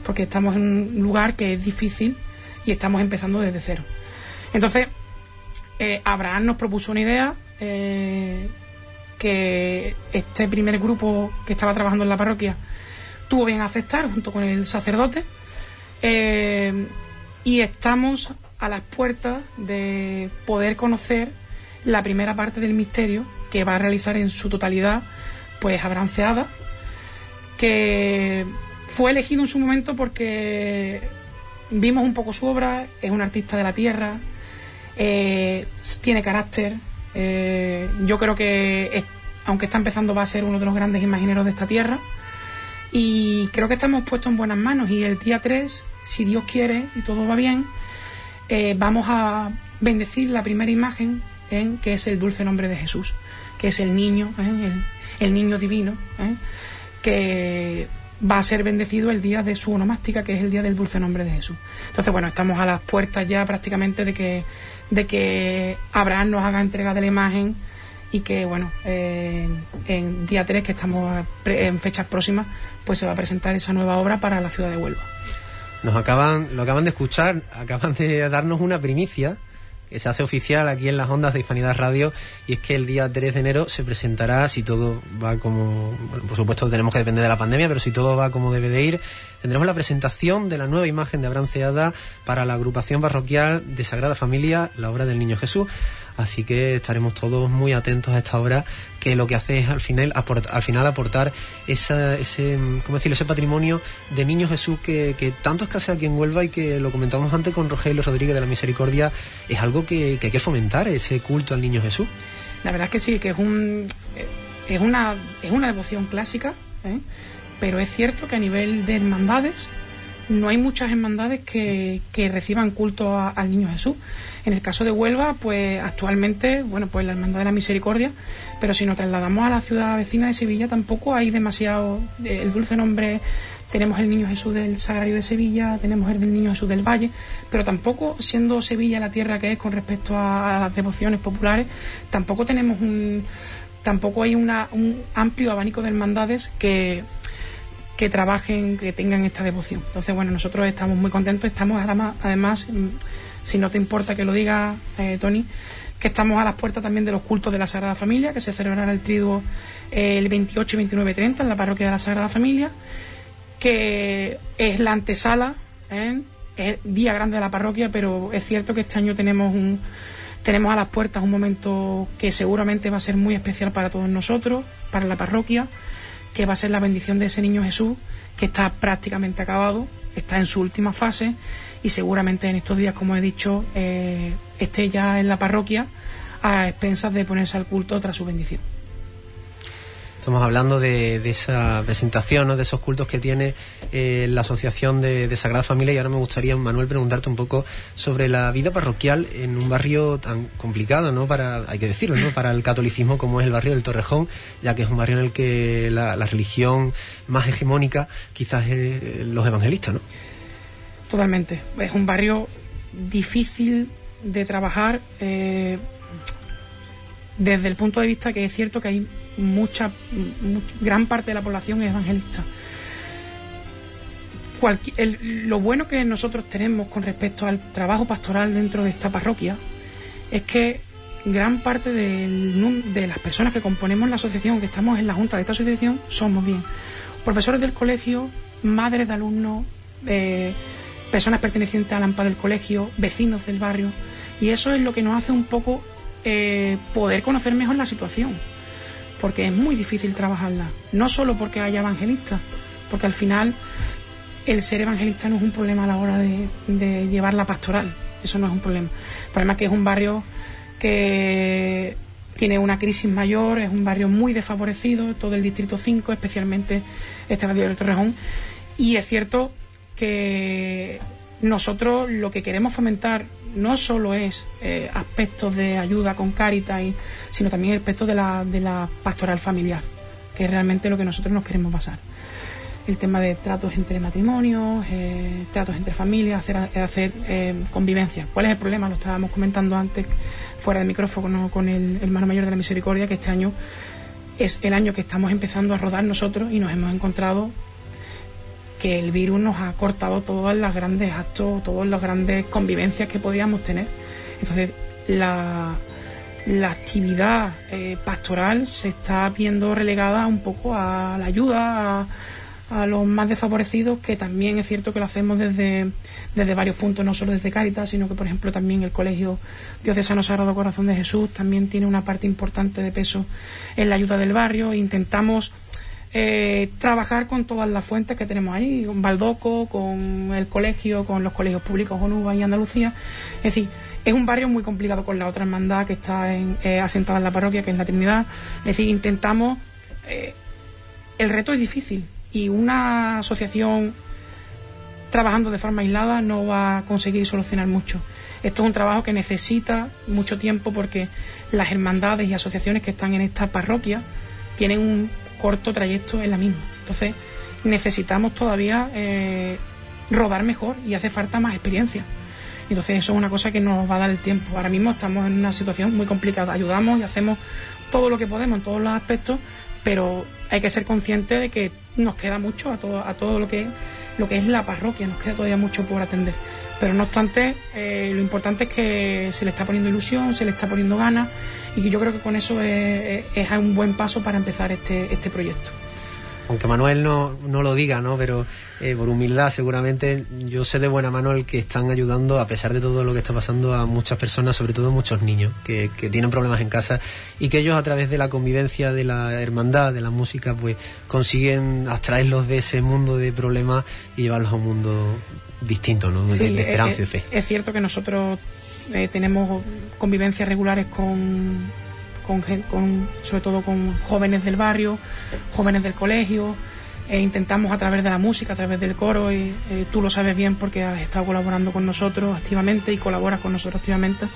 porque estamos en un lugar que es difícil y estamos empezando desde cero. Entonces, eh, Abraham nos propuso una idea eh, que este primer grupo que estaba trabajando en la parroquia tuvo bien aceptar junto con el sacerdote eh, y estamos a las puertas de poder conocer la primera parte del misterio que va a realizar en su totalidad pues Abraham Ceada que fue elegido en su momento porque vimos un poco su obra, es un artista de la tierra, eh, tiene carácter, eh, yo creo que aunque está empezando va a ser uno de los grandes imagineros de esta tierra y creo que estamos puestos en buenas manos y el día 3, si Dios quiere y todo va bien, eh, vamos a bendecir la primera imagen en que es el dulce nombre de Jesús, que es el niño, el, el, niño divino que va a ser bendecido el día de su onomástica, que es el día del dulce nombre de Jesús. Entonces, bueno, estamos a las puertas ya prácticamente de que, de que Abraham nos haga entrega de la imagen y que, bueno, en día 3, que estamos en fechas próximas, pues se va a presentar esa nueva obra para la ciudad de Huelva. Nos acaban, lo acaban de escuchar, acaban de darnos una primicia que se hace oficial aquí en las ondas de Hispanidad Radio y es que el día 3 de enero se presentará, si todo va como, bueno, por supuesto tenemos que depender de la pandemia, pero si todo va como debe de ir, tendremos la presentación de la nueva imagen de Abraham Ceada para la agrupación parroquial de Sagrada Familia, la obra del Niño Jesús. Así que estaremos todos muy atentos a esta obra que lo que hace es al final, al final aportar ese, patrimonio de Niño Jesús que, que tanto escasea aquí en Huelva y que lo comentamos antes con Rogelio Rodríguez de la Misericordia, es algo que, que hay que fomentar, ese culto al Niño Jesús. La verdad es que sí, que es un es una, es una devoción clásica, ¿eh? Pero es cierto que a nivel de hermandades no hay muchas hermandades que, que reciban culto al Niño Jesús. En el caso de Huelva, pues actualmente, bueno, pues la Hermandad de la Misericordia, pero si nos trasladamos a la ciudad vecina de Sevilla, tampoco hay demasiado eh, el dulce nombre. Tenemos el Niño Jesús del Sagrario de Sevilla, tenemos el Niño Jesús del Valle, pero tampoco, siendo Sevilla la tierra que es con respecto a, las devociones populares, tampoco tenemos un, tampoco hay una, un amplio abanico de hermandades que, que trabajen, que tengan esta devoción. Entonces, bueno, nosotros estamos muy contentos, estamos además, además si no te importa que lo diga, eh, Tony, que estamos a las puertas también de los cultos de la Sagrada Familia, que se celebrará el triduo eh, el 28 y 29 30 en la parroquia de la Sagrada Familia, que es la antesala, ¿eh? es día grande de la parroquia, pero es cierto que este año tenemos un tenemos a las puertas un momento que seguramente va a ser muy especial para todos nosotros, para la parroquia, que va a ser la bendición de ese niño Jesús, que está prácticamente acabado, está en su última fase y seguramente en estos días, como he dicho, eh, esté ya en la parroquia a expensas de ponerse al culto tras su bendición. Estamos hablando de, esa presentación, ¿no? de esos cultos que tiene eh, la Asociación de, Sagrada Familia y ahora me gustaría, Manuel, preguntarte un poco sobre la vida parroquial en un barrio tan complicado, ¿no? Para, hay que decirlo, ¿no? Para el catolicismo como es el barrio del Torrejón, ya que es un barrio en el que la, religión más hegemónica quizás es los evangelistas, ¿no? Totalmente. Es un barrio difícil de trabajar eh, desde el punto de vista que es cierto que hay mucha, gran parte de la población es evangelista. lo bueno que nosotros tenemos con respecto al trabajo pastoral dentro de esta parroquia es que gran parte de las personas que componemos la asociación, que estamos en la junta de esta asociación, somos bien. Profesores del colegio, madres de alumnos, eh, personas pertenecientes al AMPA del colegio, vecinos del barrio, y eso es lo que nos hace un poco eh, poder conocer mejor la situación, porque es muy difícil trabajarla, no solo porque haya evangelistas, porque al final el ser evangelista no es un problema a la hora de, de llevar la pastoral, eso no es un problema. El problema es que es un barrio que tiene una crisis mayor, es un barrio muy desfavorecido, todo el distrito 5, especialmente este barrio del Torrejón, y es cierto que nosotros lo que queremos fomentar no solo es eh, aspectos de ayuda con Caritas, sino también aspectos de la, de la pastoral familiar, que es realmente lo que nosotros nos queremos basar. El tema de tratos entre matrimonios, eh, tratos entre familias, hacer, hacer eh. ¿Cuál es el problema? Lo estábamos comentando antes fuera del micrófono con el hermano mayor de la misericordia, que este año es el año que estamos empezando a rodar nosotros y nos hemos encontrado que el virus nos ha cortado todos los grandes actos, todas las grandes convivencias que podíamos tener. Entonces, la, actividad eh, pastoral se está viendo relegada un poco a la ayuda a, los más desfavorecidos, que también es cierto que lo hacemos desde, desde varios puntos, no solo desde Cáritas, sino que, por ejemplo, también el Colegio Diocesano Sagrado Corazón de Jesús también tiene una parte importante de peso en la ayuda del barrio. Intentamos eh, trabajar con todas las fuentes que tenemos ahí, con Baldoco, con el colegio, con los colegios públicos UBA y Andalucía. Es decir, es un barrio muy complicado con la otra hermandad que está eh, asentada en la parroquia, que es la Trinidad. Es decir, intentamos. Eh, el reto es difícil y una asociación trabajando de forma aislada no va a conseguir solucionar mucho. Esto es un trabajo que necesita mucho tiempo porque las hermandades y asociaciones que están en esta parroquia tienen un corto trayecto en la misma. Entonces necesitamos todavía eh, rodar mejor y hace falta más experiencia. Entonces eso es una cosa que nos va a dar el tiempo. Ahora mismo estamos en una situación muy complicada. Ayudamos y hacemos todo lo que podemos en todos los aspectos, pero hay que ser consciente de que nos queda mucho a todo, a todo lo que lo que es la parroquia, nos queda todavía mucho por atender. Pero no obstante, eh, lo importante es que se le está poniendo ilusión, se le está poniendo ganas y que yo creo que con eso es, un buen paso para empezar este, este proyecto aunque Manuel no, no lo diga, ¿no? Pero eh, por humildad seguramente yo sé de buena mano el que están ayudando, a pesar de todo lo que está pasando, a muchas personas, sobre todo muchos niños que, que tienen problemas en casa y que ellos a través de la convivencia, de la hermandad, de la música, pues consiguen abstraerlos de ese mundo de problemas y llevarlos a un mundo distinto, ¿no? de, esperanza y fe. Es cierto que nosotros eh, tenemos convivencias regulares con con, sobre todo con jóvenes del barrio, jóvenes del colegio. E intentamos a través de la música, a través del coro, y eh, tú lo sabes bien porque has estado colaborando con nosotros activamente y colaboras con nosotros activamente,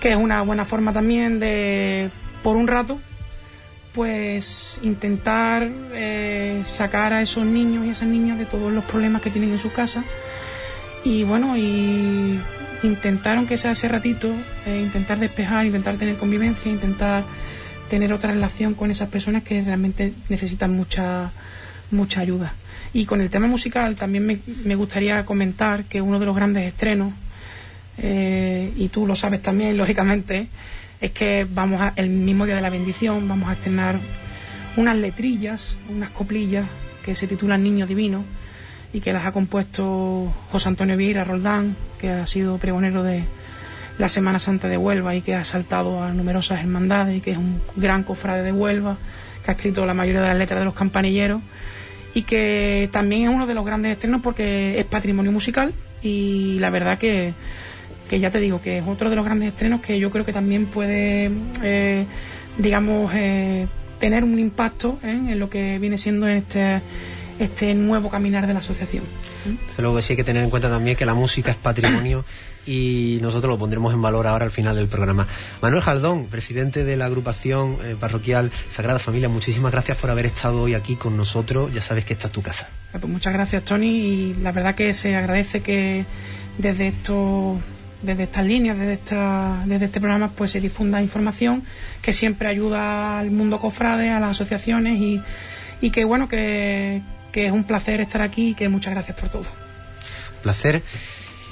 que es una buena forma también de, por un rato, pues intentar eh, sacar a esos niños y esas niñas de todos los problemas que tienen en su casa y bueno y intentaron que sea ese ratito, eh, intentar despejar, intentar tener convivencia, intentar tener otra relación con esas personas que realmente necesitan mucha, mucha ayuda. Y con el tema musical también me, me gustaría comentar que uno de los grandes estrenos, eh, y tú lo sabes también, lógicamente, es que vamos a, el mismo día de la bendición, vamos a estrenar unas letrillas, unas coplillas que se titulan Niño Divino y que las ha compuesto José Antonio Vieira Roldán, que ha sido pregonero de la Semana Santa de Huelva y que ha saltado a numerosas hermandades y que es un gran cofrade de Huelva, que ha escrito la mayoría de las letras de los campanilleros y que también es uno de los grandes estrenos porque es patrimonio musical y la verdad que, que ya te digo que es otro de los grandes estrenos que yo creo que también puede, eh, digamos, eh, tener un impacto ¿eh? en lo que viene siendo en este este nuevo caminar de la asociación. Desde luego que sí hay que tener en cuenta también que la música es patrimonio y nosotros lo pondremos en valor ahora al final del programa. Manuel Jaldón, presidente de la agrupación eh, parroquial Sagrada Familia, muchísimas gracias por haber estado hoy aquí con nosotros. Ya sabes que esta es tu casa. Pues muchas gracias, Tony, y la verdad que se agradece que desde esto desde estas líneas, desde, esta, desde este programa, pues se difunda información que siempre ayuda al mundo cofrade, a las asociaciones y, y que bueno, que, que es un placer estar aquí y que muchas gracias por todo. Placer.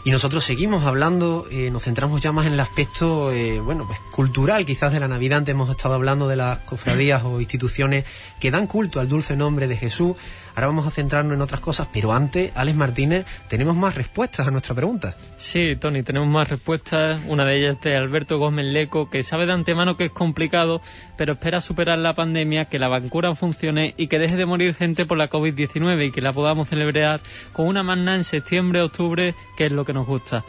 Y nosotros seguimos hablando, eh, nos centramos ya más en el aspecto, eh, bueno, pues cultural quizás de la Navidad. Antes hemos estado hablando de las cofradías o instituciones que dan culto al dulce nombre de Jesús. Ahora vamos a centrarnos en otras cosas, pero antes, Alex Martínez, tenemos más respuestas a nuestra pregunta. Sí, Tony, tenemos más respuestas. Una de ellas de Alberto Gómez Leco, que sabe de antemano que es complicado, pero espera superar la pandemia, que la vacuna funcione y que deje de morir gente por la COVID-19 y que la podamos celebrar con una magna en septiembre, octubre, que es lo que nos gusta.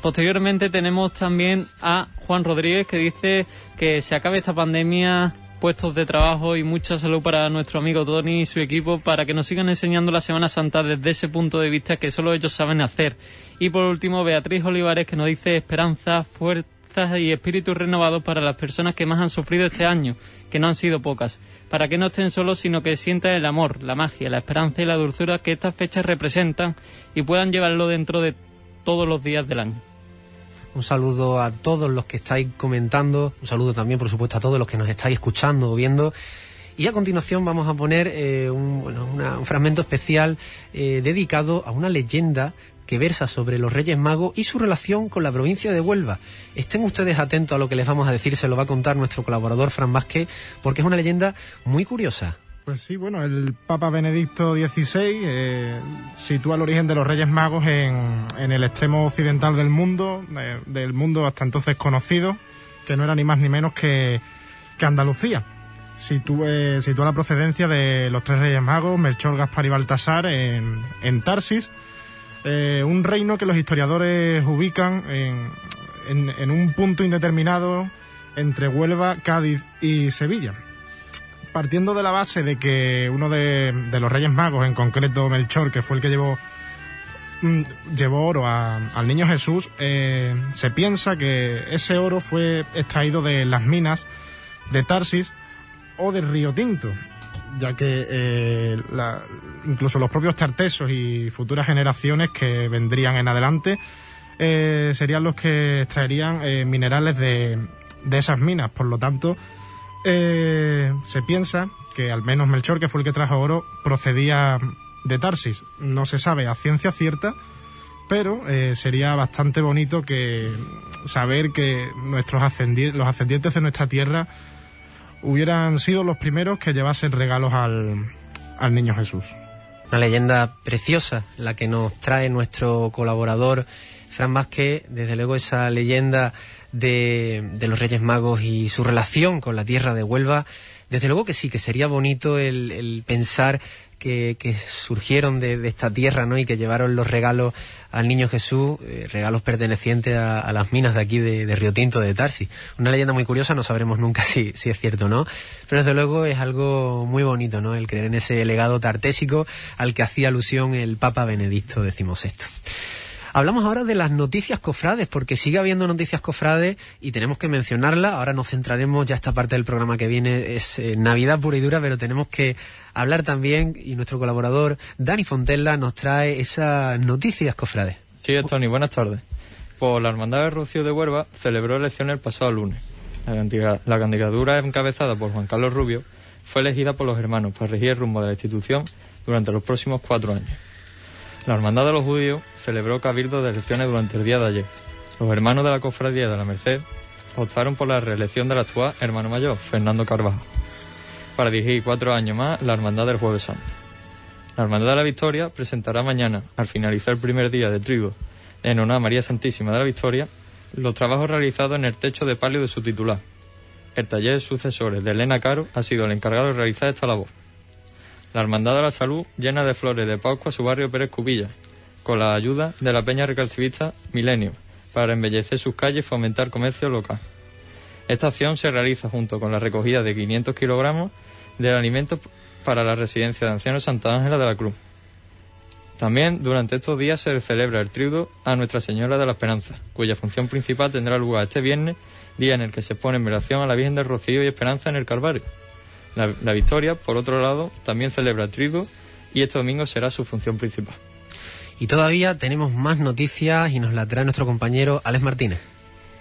Posteriormente tenemos también a Juan Rodríguez que dice que se acabe esta pandemia puestos de trabajo y mucha salud para nuestro amigo Tony y su equipo para que nos sigan enseñando la Semana Santa desde ese punto de vista que solo ellos saben hacer. Y por último, Beatriz Olivares que nos dice esperanza, fuerzas y espíritus renovados para las personas que más han sufrido este año, que no han sido pocas, para que no estén solos sino que sientan el amor, la magia, la esperanza y la dulzura que estas fechas representan y puedan llevarlo dentro de todos los días del año. Un saludo a todos los que estáis comentando, un saludo también, por supuesto, a todos los que nos estáis escuchando o viendo. Y a continuación vamos a poner eh, un, bueno, un, fragmento especial eh, dedicado a una leyenda que versa sobre los Reyes Magos y su relación con la provincia de Huelva. Estén ustedes atentos a lo que les vamos a decir, se lo va a contar nuestro colaborador Fran Vázquez, porque es una leyenda muy curiosa. Pues sí, bueno, el Papa Benedicto XVI eh, sitúa el origen de los Reyes Magos en, el extremo occidental del mundo, eh, del mundo hasta entonces conocido, que no era ni más ni menos que, Andalucía. Eh, sitúa, la procedencia de los tres Reyes Magos, Melchor, Gaspar y Baltasar, en, en Tarsis, un reino que los historiadores ubican en, en un punto indeterminado entre Huelva, Cádiz y Sevilla partiendo de la base de que uno de, los Reyes Magos, en concreto Melchor, que fue el que llevó mm, llevó oro al niño Jesús, eh, se piensa que ese oro fue extraído de las minas de Tarsis o del Río Tinto, ya que eh, incluso los propios tartesos y futuras generaciones que vendrían en adelante eh, serían los que extraerían minerales de, de esas minas. Por lo tanto, eh, se piensa que al menos Melchor, que fue el que trajo oro, procedía de Tarsis. No se sabe a ciencia cierta, pero eh, sería bastante bonito que saber que nuestros los ascendientes de nuestra tierra hubieran sido los primeros que llevasen regalos al, al niño Jesús. Una leyenda preciosa la que nos trae nuestro colaborador Fran Vázquez, desde luego esa leyenda de, de, los Reyes Magos y su relación con la tierra de Huelva, desde luego que sí, que sería bonito el, pensar que, surgieron de, esta tierra ¿no? y que llevaron los regalos al niño Jesús, eh, regalos pertenecientes a, a, las minas de aquí de, de, Río Tinto de Tarsi. Una leyenda muy curiosa, no sabremos nunca si, si es cierto o no, pero desde luego es algo muy bonito, ¿no? El creer en ese legado tartésico al que hacía alusión el Papa Benedicto XVI. Hablamos ahora de las noticias cofrades, porque sigue habiendo noticias cofrades y tenemos que mencionarla. Ahora nos centraremos, ya esta parte del programa que viene es eh, Navidad pura y dura, pero tenemos que hablar también, y nuestro colaborador Dani Fontella nos trae esas noticias cofrades. Sí, Tony, buenas tardes. Pues la Hermandad de Rocío de Huelva celebró elecciones el pasado lunes. La candidatura encabezada por Juan Carlos Rubio fue elegida por los hermanos para regir el rumbo de la institución durante los próximos cuatro años. La Hermandad de los Judíos celebró cabildo de elecciones durante el día de ayer. Los hermanos de la Cofradía de la Merced optaron por la reelección del actual hermano mayor, Fernando Carvajal, para dirigir cuatro años más la Hermandad del Jueves Santo. La Hermandad de la Victoria presentará mañana, al finalizar el primer día de trigo en honor a María Santísima de la Victoria, los trabajos realizados en el techo de palio de su titular. El taller de sucesores de Elena Caro ha sido el encargado de realizar esta labor. La Hermandad de la Salud llena de flores de Pascua su barrio Pérez Cubilla, con la ayuda de la Peña Recalcivista Milenio, para embellecer sus calles y fomentar comercio local. Esta acción se realiza junto con la recogida de 500 kilogramos de alimentos para la residencia de ancianos Santa Ángela de la Cruz. También durante estos días se celebra el triudo a Nuestra Señora de la Esperanza, cuya función principal tendrá lugar este viernes, día en el que se pone en velación a la Virgen del Rocío y Esperanza en el Calvario. La, la Victoria, por otro lado, también celebra el trigo y este domingo será su función principal. Y todavía tenemos más noticias y nos la trae nuestro compañero Alex Martínez.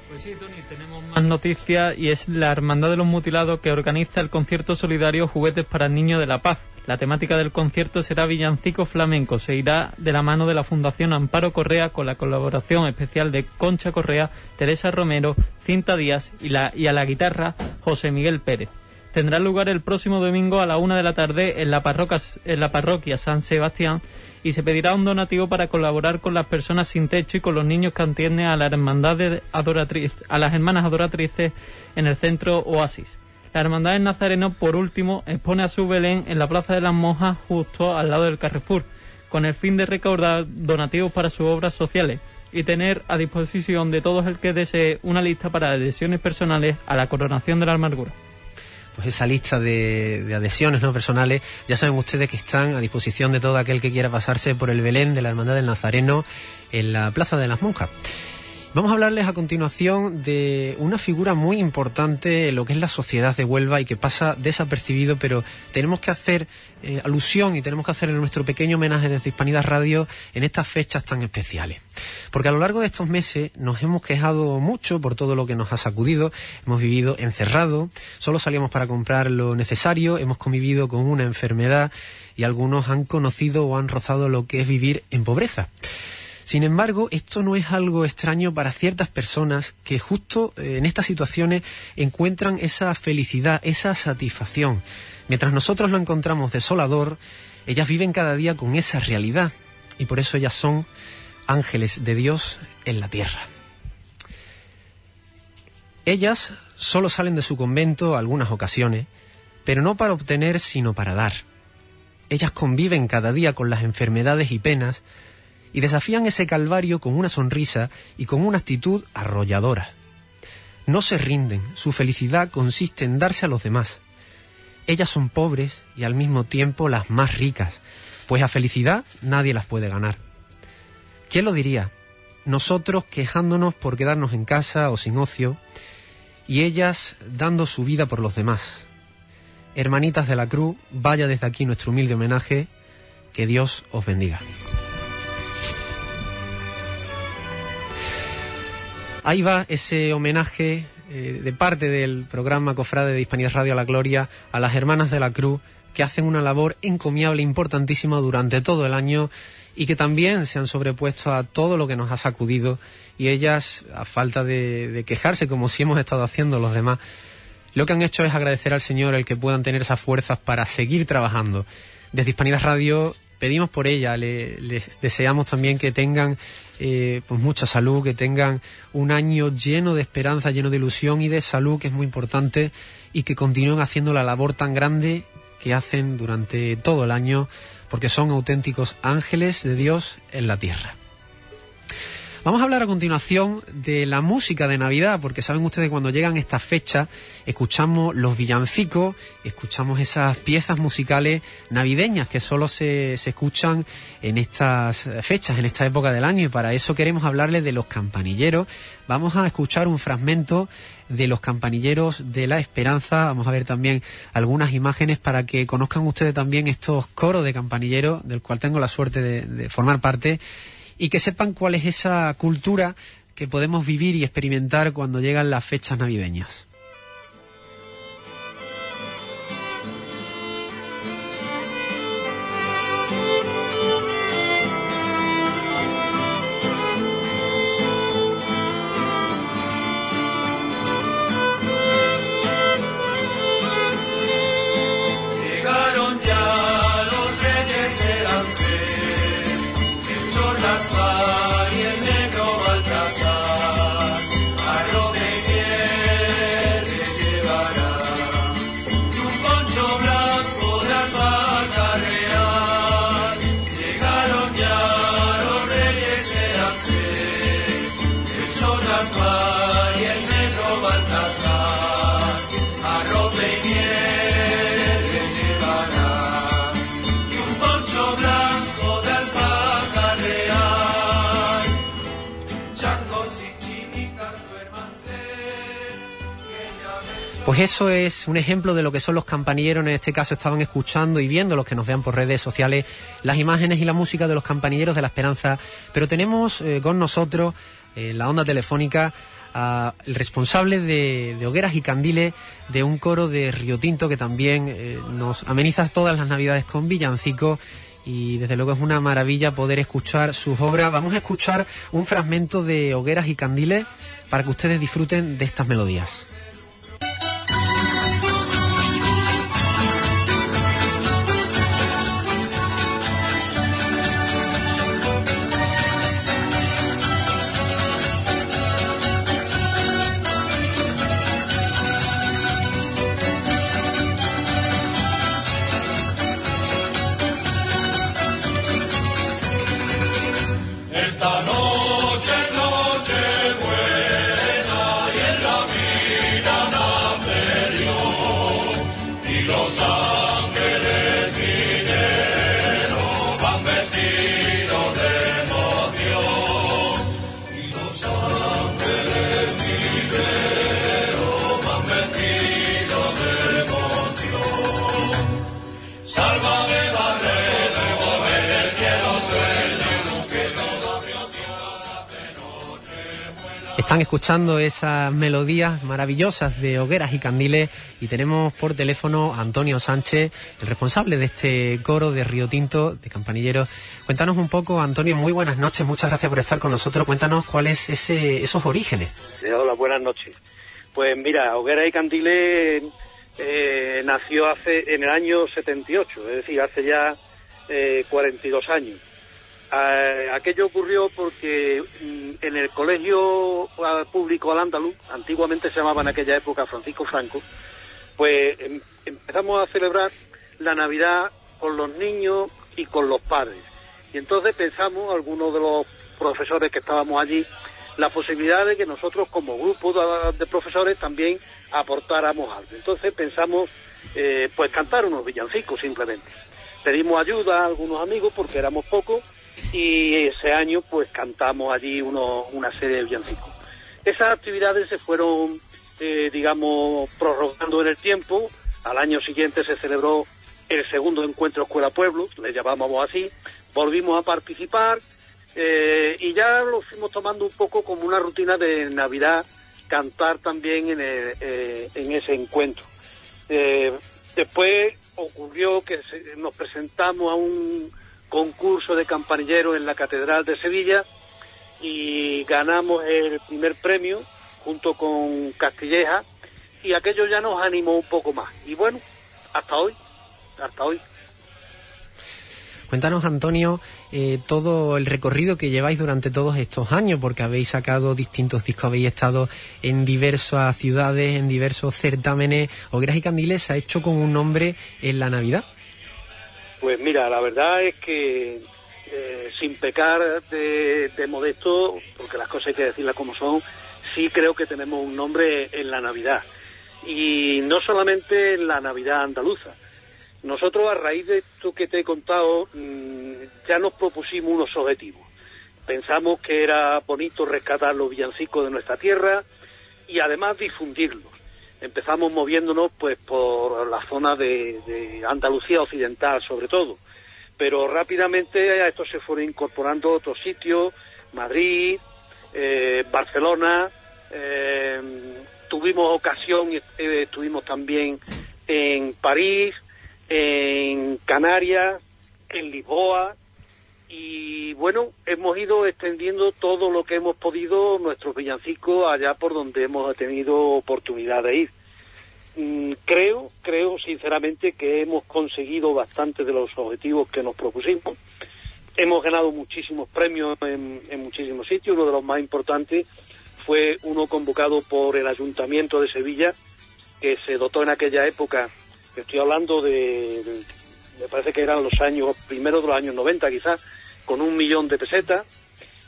Pues sí, Tony, tenemos más noticias y es la Hermandad de los Mutilados que organiza el concierto solidario Juguetes para el Niño de la Paz. La temática del concierto será Villancico Flamenco. Se irá de la mano de la Fundación Amparo Correa con la colaboración especial de Concha Correa, Teresa Romero, Cinta Díaz y, la, y a la guitarra José Miguel Pérez tendrá lugar el próximo domingo a la una de la tarde en la, parroquia, en la parroquia San Sebastián y se pedirá un donativo para colaborar con las personas sin techo y con los niños que atienden a la hermandad de adoratriz, a las hermanas adoratrices en el centro Oasis. La hermandad del Nazareno, por último, expone a su Belén en la Plaza de las Monjas justo al lado del Carrefour, con el fin de recaudar donativos para sus obras sociales y tener a disposición de todos el que desee una lista para adhesiones personales a la coronación de la amargura pues esa lista de, de, adhesiones no personales, ya saben ustedes que están a disposición de todo aquel que quiera pasarse por el Belén de la Hermandad del Nazareno en la Plaza de las Monjas. Vamos a hablarles a continuación de una figura muy importante en lo que es la sociedad de Huelva y que pasa desapercibido, pero tenemos que hacer eh, alusión y tenemos que hacer nuestro pequeño homenaje desde Hispanidad Radio en estas fechas tan especiales. Porque a lo largo de estos meses nos hemos quejado mucho por todo lo que nos ha sacudido, hemos vivido encerrado, solo salíamos para comprar lo necesario, hemos convivido con una enfermedad y algunos han conocido o han rozado lo que es vivir en pobreza. Sin embargo, esto no es algo extraño para ciertas personas que justo en estas situaciones encuentran esa felicidad, esa satisfacción. Mientras nosotros lo encontramos desolador, ellas viven cada día con esa realidad y por eso ellas son ángeles de Dios en la tierra. Ellas solo salen de su convento algunas ocasiones, pero no para obtener, sino para dar. Ellas conviven cada día con las enfermedades y penas y desafían ese calvario con una sonrisa y con una actitud arrolladora. No se rinden, su felicidad consiste en darse a los demás. Ellas son pobres y al mismo tiempo las más ricas, pues a felicidad nadie las puede ganar. ¿Quién lo diría? Nosotros quejándonos por quedarnos en casa o sin ocio, y ellas dando su vida por los demás. Hermanitas de la Cruz, vaya desde aquí nuestro humilde homenaje, que Dios os bendiga. Ahí va ese homenaje eh, de parte del programa Cofrade de Hispanidad Radio a la Gloria a las hermanas de la Cruz que hacen una labor encomiable, importantísima durante todo el año y que también se han sobrepuesto a todo lo que nos ha sacudido y ellas, a falta de, quejarse como si hemos estado haciendo los demás, lo que han hecho es agradecer al Señor el que puedan tener esas fuerzas para seguir trabajando. Desde Hispanidad Radio pedimos por ella, les deseamos también que tengan eh, pues mucha salud, que tengan un año lleno de esperanza, lleno de ilusión y de salud, que es muy importante, y que continúen haciendo la labor tan grande que hacen durante todo el año porque son auténticos ángeles de Dios en la tierra. Vamos a hablar a continuación de la música de Navidad, porque saben ustedes cuando llegan estas fechas escuchamos los villancicos, escuchamos esas piezas musicales navideñas que solo se, se escuchan en estas fechas, en esta época del año, y para eso queremos hablarles de los campanilleros. Vamos a escuchar un fragmento de los campanilleros de la esperanza. Vamos a ver también algunas imágenes para que conozcan ustedes también estos coros de campanilleros, del cual tengo la suerte de, formar parte, y que sepan cuál es esa cultura que podemos vivir y experimentar cuando llegan las fechas navideñas. nas. Pues eso es un ejemplo de lo que son los campanilleros. En este caso estaban escuchando y viendo los que nos vean por redes sociales las imágenes y la música de los campanilleros de la esperanza. Pero tenemos eh, con nosotros en la onda telefónica al responsable de, hogueras y candiles de un coro de Río Tinto que también eh, nos ameniza todas las navidades con villancico y desde luego es una maravilla poder escuchar sus obras. Vamos a escuchar un fragmento de hogueras y candiles para que ustedes disfruten de estas melodías. Están escuchando esas melodías maravillosas de hogueras y candiles y tenemos por teléfono a Antonio Sánchez, el responsable de este coro de Río Tinto de Campanilleros. Cuéntanos un poco, Antonio, muy buenas noches, muchas gracias por estar con nosotros. Cuéntanos cuáles ese, esos orígenes. hola, buenas noches. Pues mira, Hogueras y Candiles eh, nació hace en el año 78, es decir, hace ya eh, 42 años. Eh, aquello ocurrió porque mm, en el colegio ah, público al andaluz, antiguamente se llamaba en aquella época Francisco Franco, pues em, empezamos a celebrar la Navidad con los niños y con los padres. Y entonces pensamos, algunos de los profesores que estábamos allí, la posibilidad de que nosotros como grupo de, profesores también aportáramos algo. Entonces pensamos, eh, pues cantar unos villancicos simplemente. Pedimos ayuda a algunos amigos porque éramos pocos y ese año pues cantamos allí una serie de villancicos. Esas actividades se fueron, eh, digamos, prorrogando en el tiempo. Al año siguiente se celebró el segundo encuentro Escuela Pueblo, le llamábamos así. Volvimos a participar eh, y ya lo fuimos tomando un poco como una rutina de Navidad, cantar también en, eh, en ese encuentro. después ocurrió que nos presentamos a un concurso de campanilleros en la Catedral de Sevilla y ganamos el primer premio junto con Castilleja y aquello ya nos animó un poco más. Y bueno, hasta hoy, hasta hoy. Cuéntanos, Antonio, eh, todo el recorrido que lleváis durante todos estos años, porque habéis sacado distintos discos, habéis estado en diversas ciudades, en diversos certámenes. Hogueras y Candiles ha hecho con un nombre en la Navidad. Pues mira, la verdad es que eh, sin pecar de, de modesto, porque las cosas hay que decirlas como son, sí creo que tenemos un nombre en la Navidad. Y no solamente en la Navidad andaluza, nosotros, a raíz de esto que te he contado, mm, ya nos propusimos unos objetivos. Pensamos que era bonito rescatar los villancicos de nuestra tierra y además difundirlos. Empezamos moviéndonos pues por la zona de, Andalucía Occidental, sobre todo. Pero rápidamente a esto se fueron incorporando otros sitios, Madrid, eh, Barcelona, eh, tuvimos ocasión eh, estuvimos también en París, en Canarias, en Lisboa, y bueno, hemos ido extendiendo todo lo que hemos podido nuestros villancicos allá por donde hemos tenido oportunidad de ir. Mm, creo, creo sinceramente que hemos conseguido bastante de los objetivos que nos propusimos. Hemos ganado muchísimos premios en, muchísimos sitios. Uno de los más importantes fue uno convocado por el Ayuntamiento de Sevilla, que se dotó en aquella época estoy hablando de, me parece que eran los años, primeros de los años 90 quizás, con un millón de pesetas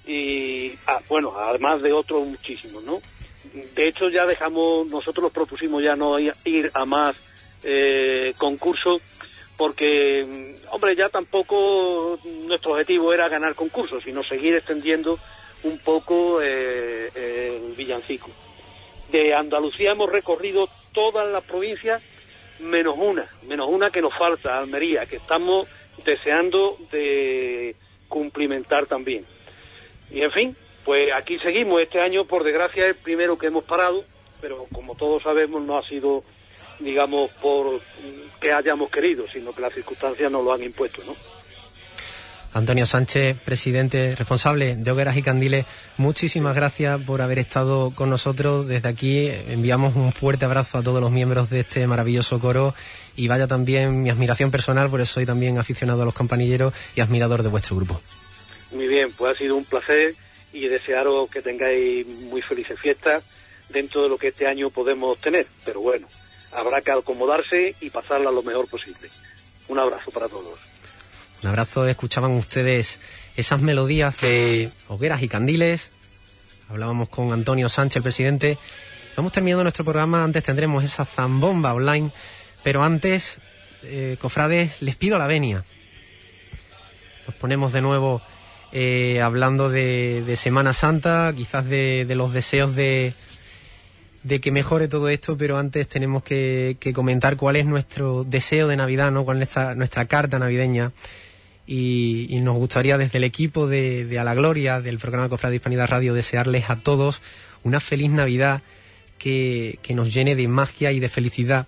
y, ah, bueno, además de otros muchísimos, ¿no? De hecho ya dejamos, nosotros nos propusimos ya no ir a más eh, concursos porque, mm, hombre, ya tampoco nuestro objetivo era ganar concursos, sino seguir extendiendo un poco eh, el villancico. De Andalucía hemos recorrido todas las provincias menos una, menos una que nos falta, Almería, que estamos deseando de cumplimentar también. Y en fin, pues aquí seguimos. Este año, por desgracia, es el primero que hemos parado, pero como todos sabemos, no ha sido, digamos, por que hayamos querido, sino que las circunstancias nos lo han impuesto, ¿no? Antonio Sánchez, presidente responsable de Hogueras y Candiles, muchísimas gracias por haber estado con nosotros. Desde aquí enviamos un fuerte abrazo a todos los miembros de este maravilloso coro y vaya también mi admiración personal, por eso soy también aficionado a los campanilleros y admirador de vuestro grupo. Muy bien, pues ha sido un placer y desearos que tengáis muy felices fiestas dentro de lo que este año podemos tener. Pero bueno, habrá que acomodarse y pasarla lo mejor posible. Un abrazo para todos. Un abrazo, escuchaban ustedes esas melodías de hogueras y candiles. Hablábamos con Antonio Sánchez, el presidente. Vamos terminando nuestro programa, antes tendremos esa zambomba online, pero antes, eh, cofrades, les pido la venia. Nos ponemos de nuevo eh, hablando de, Semana Santa, quizás de, los deseos de, que mejore todo esto, pero antes tenemos que, comentar cuál es nuestro deseo de Navidad, ¿no? cuál es nuestra, nuestra carta navideña y, nos gustaría desde el equipo de, A la Gloria del programa Cofrade Hispanidad Radio desearles a todos una feliz Navidad que, que nos llene de magia y de felicidad.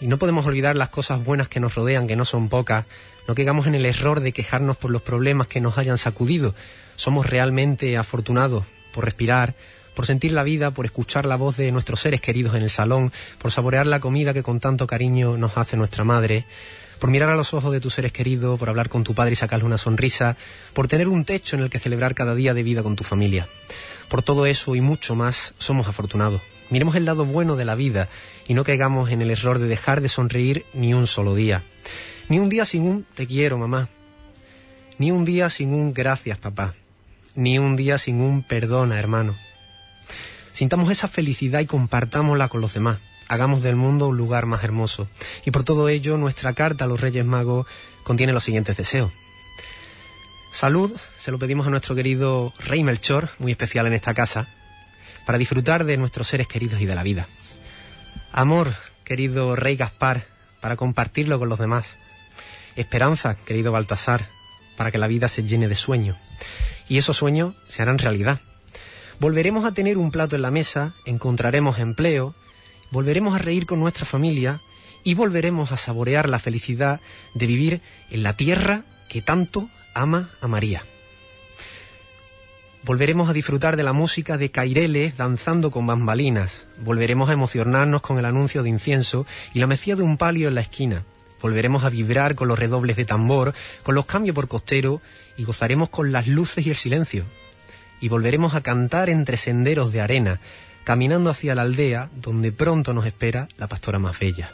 Y no podemos olvidar las cosas buenas que nos rodean, que no son pocas. No caigamos en el error de quejarnos por los problemas que nos hayan sacudido. Somos realmente afortunados por respirar, por sentir la vida, por escuchar la voz de nuestros seres queridos en el salón, por saborear la comida que con tanto cariño nos hace nuestra madre, por mirar a los ojos de tus seres queridos, por hablar con tu padre y sacarle una sonrisa, por tener un techo en el que celebrar cada día de vida con tu familia. Por todo eso y mucho más, somos afortunados. Miremos el lado bueno de la vida y no caigamos en el error de dejar de sonreír ni un solo día. Ni un día sin un te quiero, mamá. Ni un día sin un gracias, papá. Ni un día sin un perdona, hermano. Sintamos esa felicidad y compartámosla con los demás hagamos del mundo un lugar más hermoso. Y por todo ello, nuestra carta a los Reyes Magos contiene los siguientes deseos. Salud, se lo pedimos a nuestro querido Rey Melchor, muy especial en esta casa, para disfrutar de nuestros seres queridos y de la vida. Amor, querido Rey Gaspar, para compartirlo con los demás. Esperanza, querido Baltasar, para que la vida se llene de sueño. Y esos sueños se harán realidad. Volveremos a tener un plato en la mesa, encontraremos empleo, volveremos a reír con nuestra familia y volveremos a saborear la felicidad de vivir en la tierra que tanto ama a María. Volveremos a disfrutar de la música de Caireles danzando con bambalinas. Volveremos a emocionarnos con el anuncio de incienso y la mecía de un palio en la esquina. Volveremos a vibrar con los redobles de tambor, con los cambios por costero y gozaremos con las luces y el silencio. Y volveremos a cantar entre senderos de arena, caminando hacia la aldea donde pronto nos espera la pastora más bella.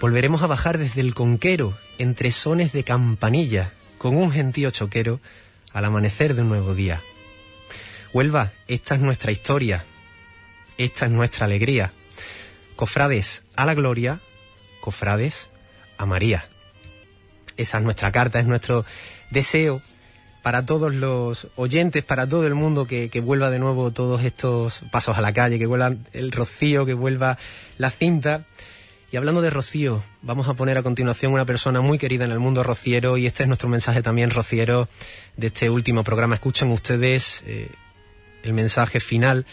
Volveremos a bajar desde el conquero, entre sones de campanilla, con un gentío choquero, al amanecer de un nuevo día. Huelva, esta es nuestra historia, esta es nuestra alegría. Cofrades a la gloria, cofrades a María. Esa es nuestra carta, es nuestro deseo para todos los oyentes, para todo el mundo, que, que, vuelva de nuevo todos estos pasos a la calle, que vuelva el rocío, que vuelva la cinta. Y hablando de Rocío, vamos a poner a continuación una persona muy querida en el mundo rociero y este es nuestro mensaje también rociero de este último programa. Escuchen ustedes eh, el mensaje final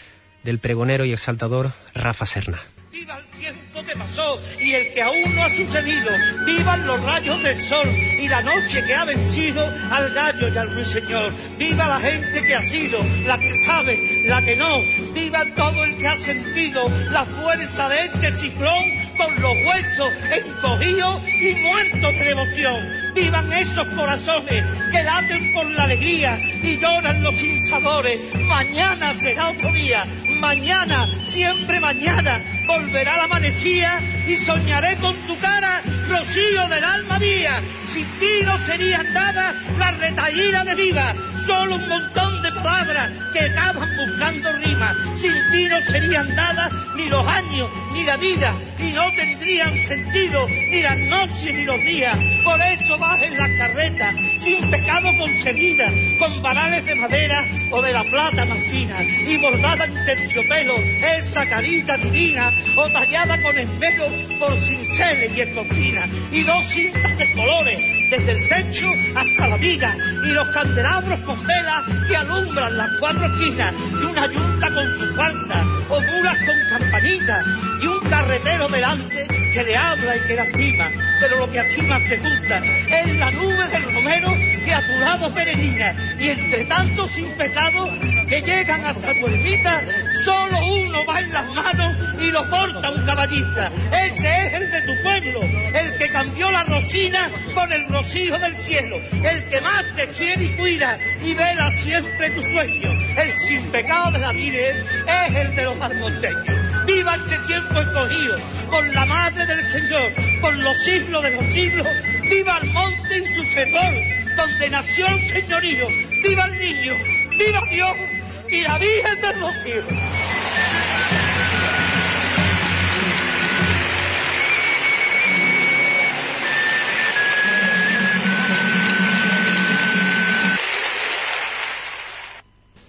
del pregonero y exaltador Rafa Serna. Viva el tiempo pasó y el que aún no ha sucedido. Vivan los rayos del sol y la noche que ha vencido al gallo y al ruiseñor. Viva la gente que ha sido, la que sabe, la que no. Viva todo el que ha sentido la fuerza de este ciclón con los huesos encogidos y muertos de devoción. Vivan esos corazones que laten por la alegría y lloran los sinsabores. Mañana será otro día. Mañana, siempre mañana, volverá la amanecía y soñaré con tu cara, rocío del alma mía. Sin ti no serían nada la retaída de viva, solo un montón de palabras que acaban buscando rimas. Sin ti no serían nada ni los años, ni la vida, y no tendrían sentido ni las noches ni los días. Por eso vas en la carreta, sin pecado concebida, con varales de madera o de la plata más fina, y bordada en terciopelo, esa carita divina, o tallada con esmero por cinceles y escofina, y dos cintas de colores, desde el techo hasta la viga, y los candelabros con velas que alumbran las cuatro esquinas, y una yunta con su falta, o mulas con campanita, y un carretero delante que le habla y que la prima, pero lo que a ti más te gusta es la nube del romero que a tu peregrina, y entre tantos sin pecado que llegan hasta tu ermita, solo uno va en las manos y lo porta un caballista. Ese es el de tu pueblo, el que cambió la rosina por el rocío del cielo, el que más te quiere y cuida y vela siempre tu sueño. El sin pecado de la vida es el de los almonteños. Viva este tiempo escogido por la madre del Señor, por los siglos de los siglos. Viva el monte y su fervor, donde nació el señorío. Viva el niño, viva Dios y la Virgen del Rocío.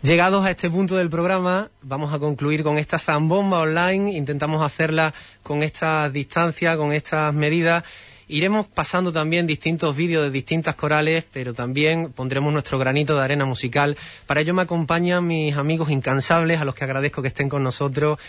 Llegados a este punto del programa, vamos a concluir con esta zambomba online. Intentamos hacerla con esta distancia, con estas medidas. Iremos pasando también distintos vídeos de distintas corales, pero también pondremos nuestro granito de arena musical. Para ello me acompañan mis amigos incansables, a los que agradezco que estén con nosotros.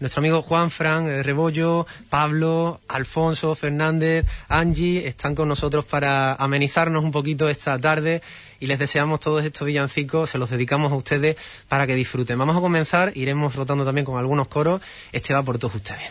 Nuestro amigo Juan Fran eh, Rebollo, Pablo, Alfonso, Fernández, Angie, están con nosotros para amenizarnos un poquito esta tarde y les deseamos todos estos villancicos, se los dedicamos a ustedes para que disfruten. Vamos a comenzar, iremos rotando también con algunos coros. Este va por todos ustedes.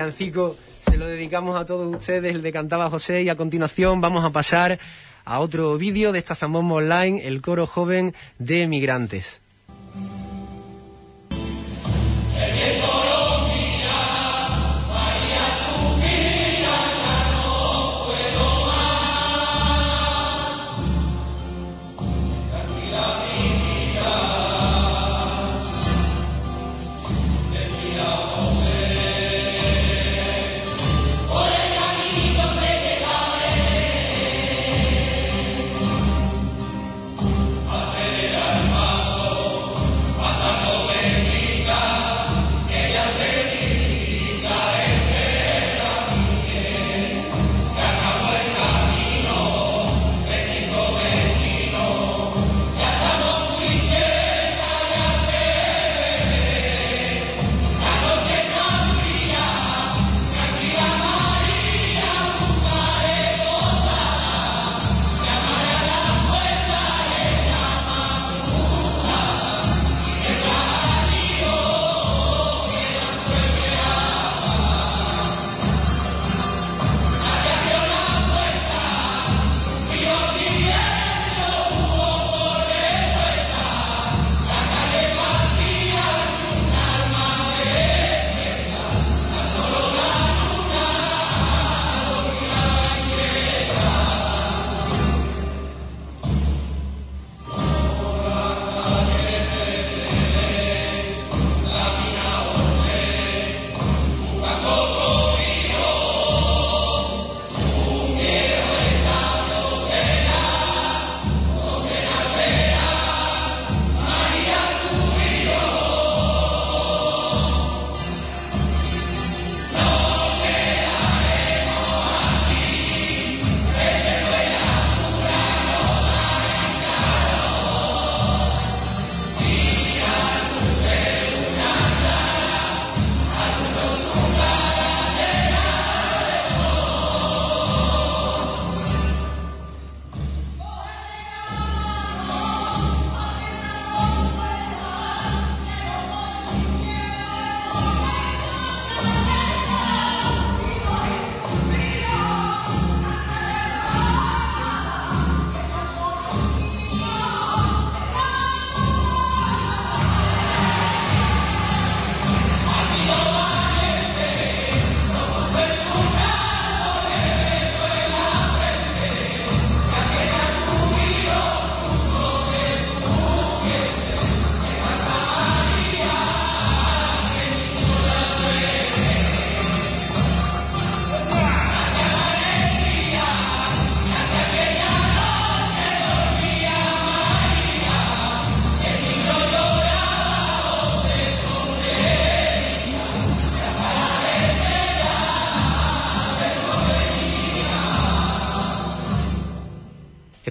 Villancico se lo dedicamos a todos ustedes, el de Cantaba José, y a continuación vamos a pasar a otro vídeo de esta Zambomba Online, el coro joven de migrantes.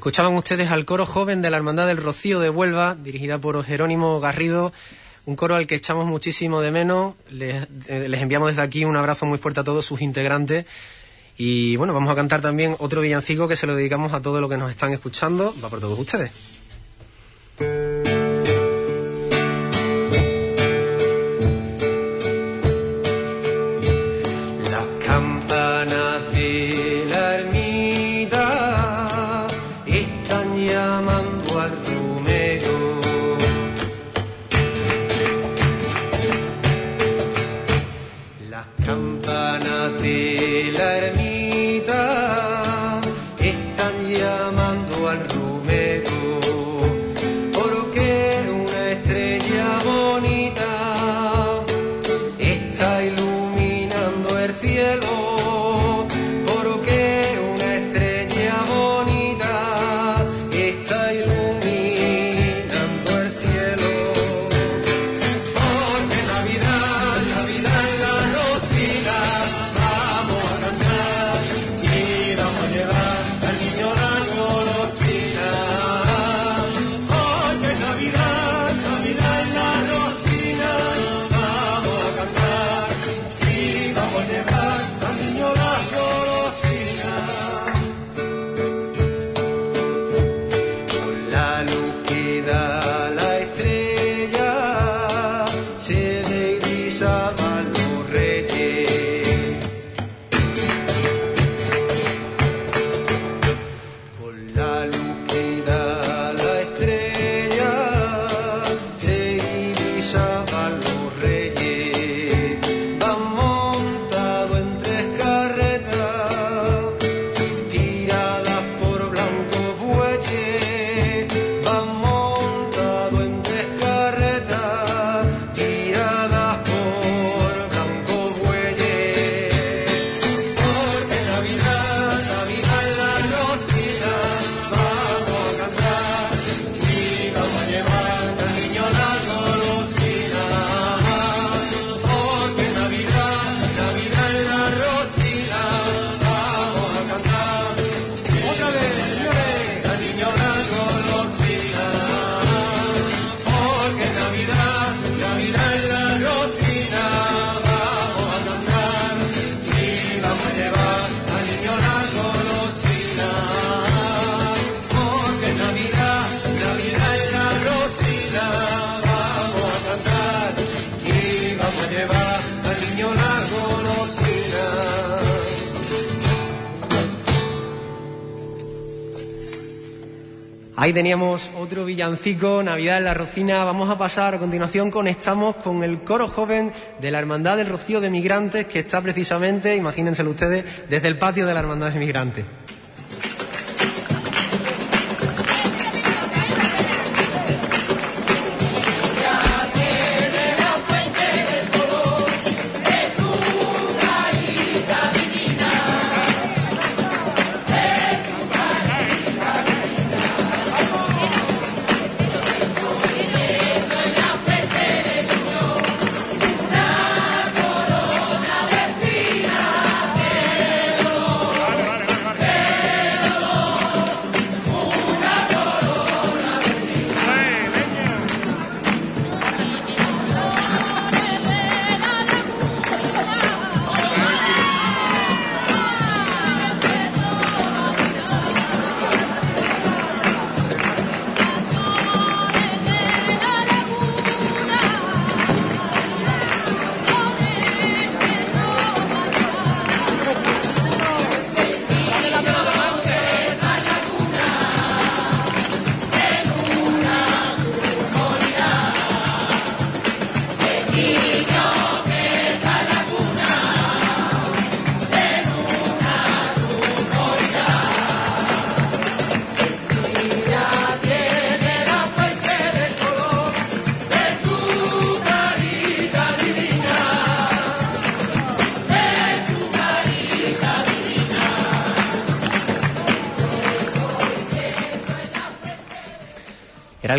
Escuchaban ustedes al coro joven de la Hermandad del Rocío de Huelva, dirigida por Jerónimo Garrido, un coro al que echamos muchísimo de menos. Les, eh, les enviamos desde aquí un abrazo muy fuerte a todos sus integrantes. Y bueno, vamos a cantar también otro villancico que se lo dedicamos a todos los que nos están escuchando. Va por todos ustedes. Ahí teníamos otro villancico, Navidad en la Rocina. Vamos a pasar a continuación, conectamos con el coro joven de la Hermandad del Rocío de Migrantes, que está precisamente, imagínenselo ustedes, desde el patio de la Hermandad de Migrantes.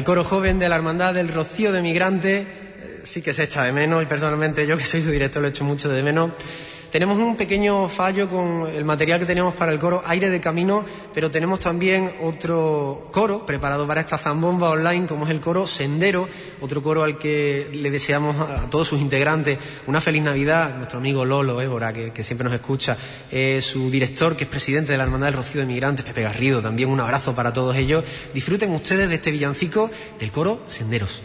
El coro joven de la Hermandad del Rocío de Migrantes. Eh, sí que se echa de menos y personalmente yo que soy su director lo echo mucho de menos. Tenemos un pequeño fallo con el material que teníamos para el coro Aire de Camino, pero tenemos también otro coro preparado para esta zambomba online, como es el coro Sendero, otro coro al que le deseamos a todos sus integrantes una feliz Navidad. Nuestro amigo Lolo Évora, que, que siempre nos escucha, eh, su director, que es presidente de la Hermandad del Rocío de Migrantes, Pepe Garrido, también un abrazo para todos ellos. Disfruten ustedes de este villancico del coro Senderos.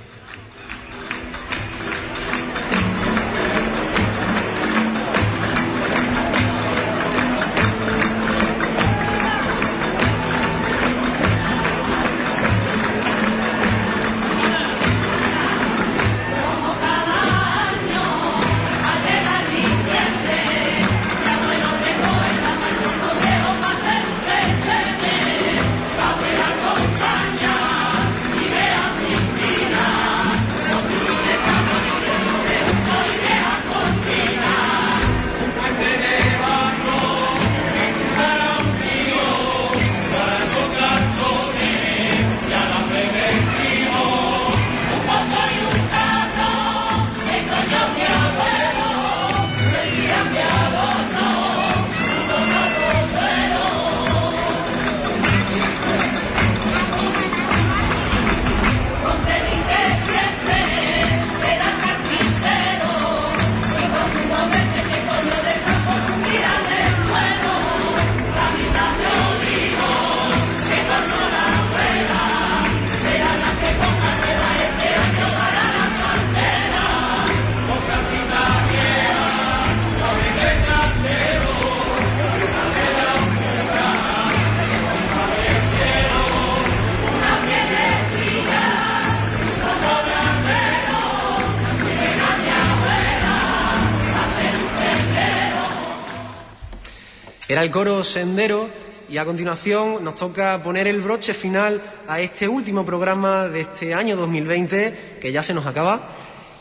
El coro Sendero y a continuación nos toca poner el broche final a este último programa de este año 2020 que ya se nos acaba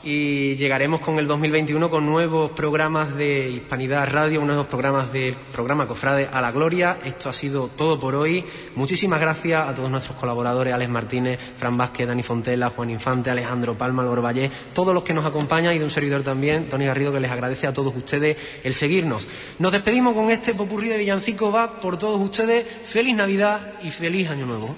y llegaremos con el 2021 con nuevos programas de Hispanidad Radio, nuevos programas del programa Cofrade a la Gloria. Esto ha sido todo por hoy. Muchísimas gracias a todos nuestros colaboradores, Alex Martínez, Fran Vázquez, Dani Fontela, Juan Infante, Alejandro Palma, Álvaro Valle, todos los que nos acompañan y de un servidor también, Tony Garrido, que les agradece a todos ustedes el seguirnos. Nos despedimos con este popurrí de Villancico va por todos ustedes. Feliz Navidad y feliz Año Nuevo.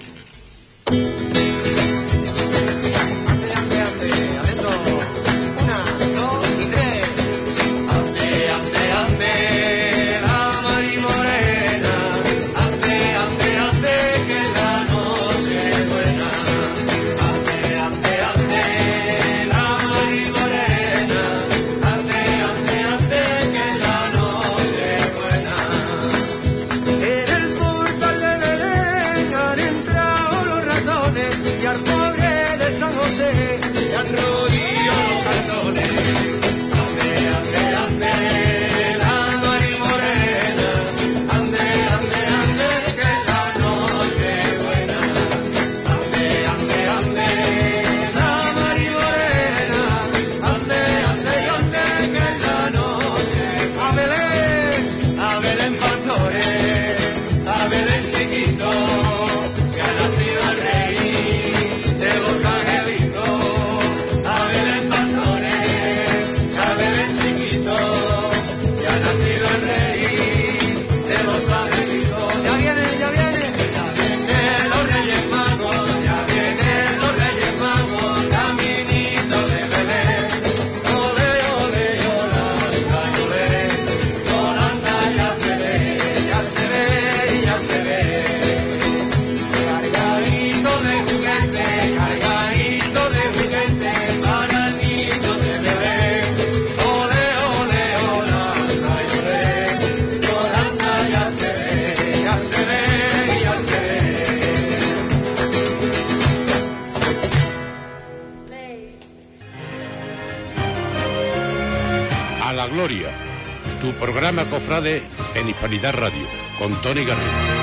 Programa Cofrade en Hispanidad Radio, con Tony Garrido.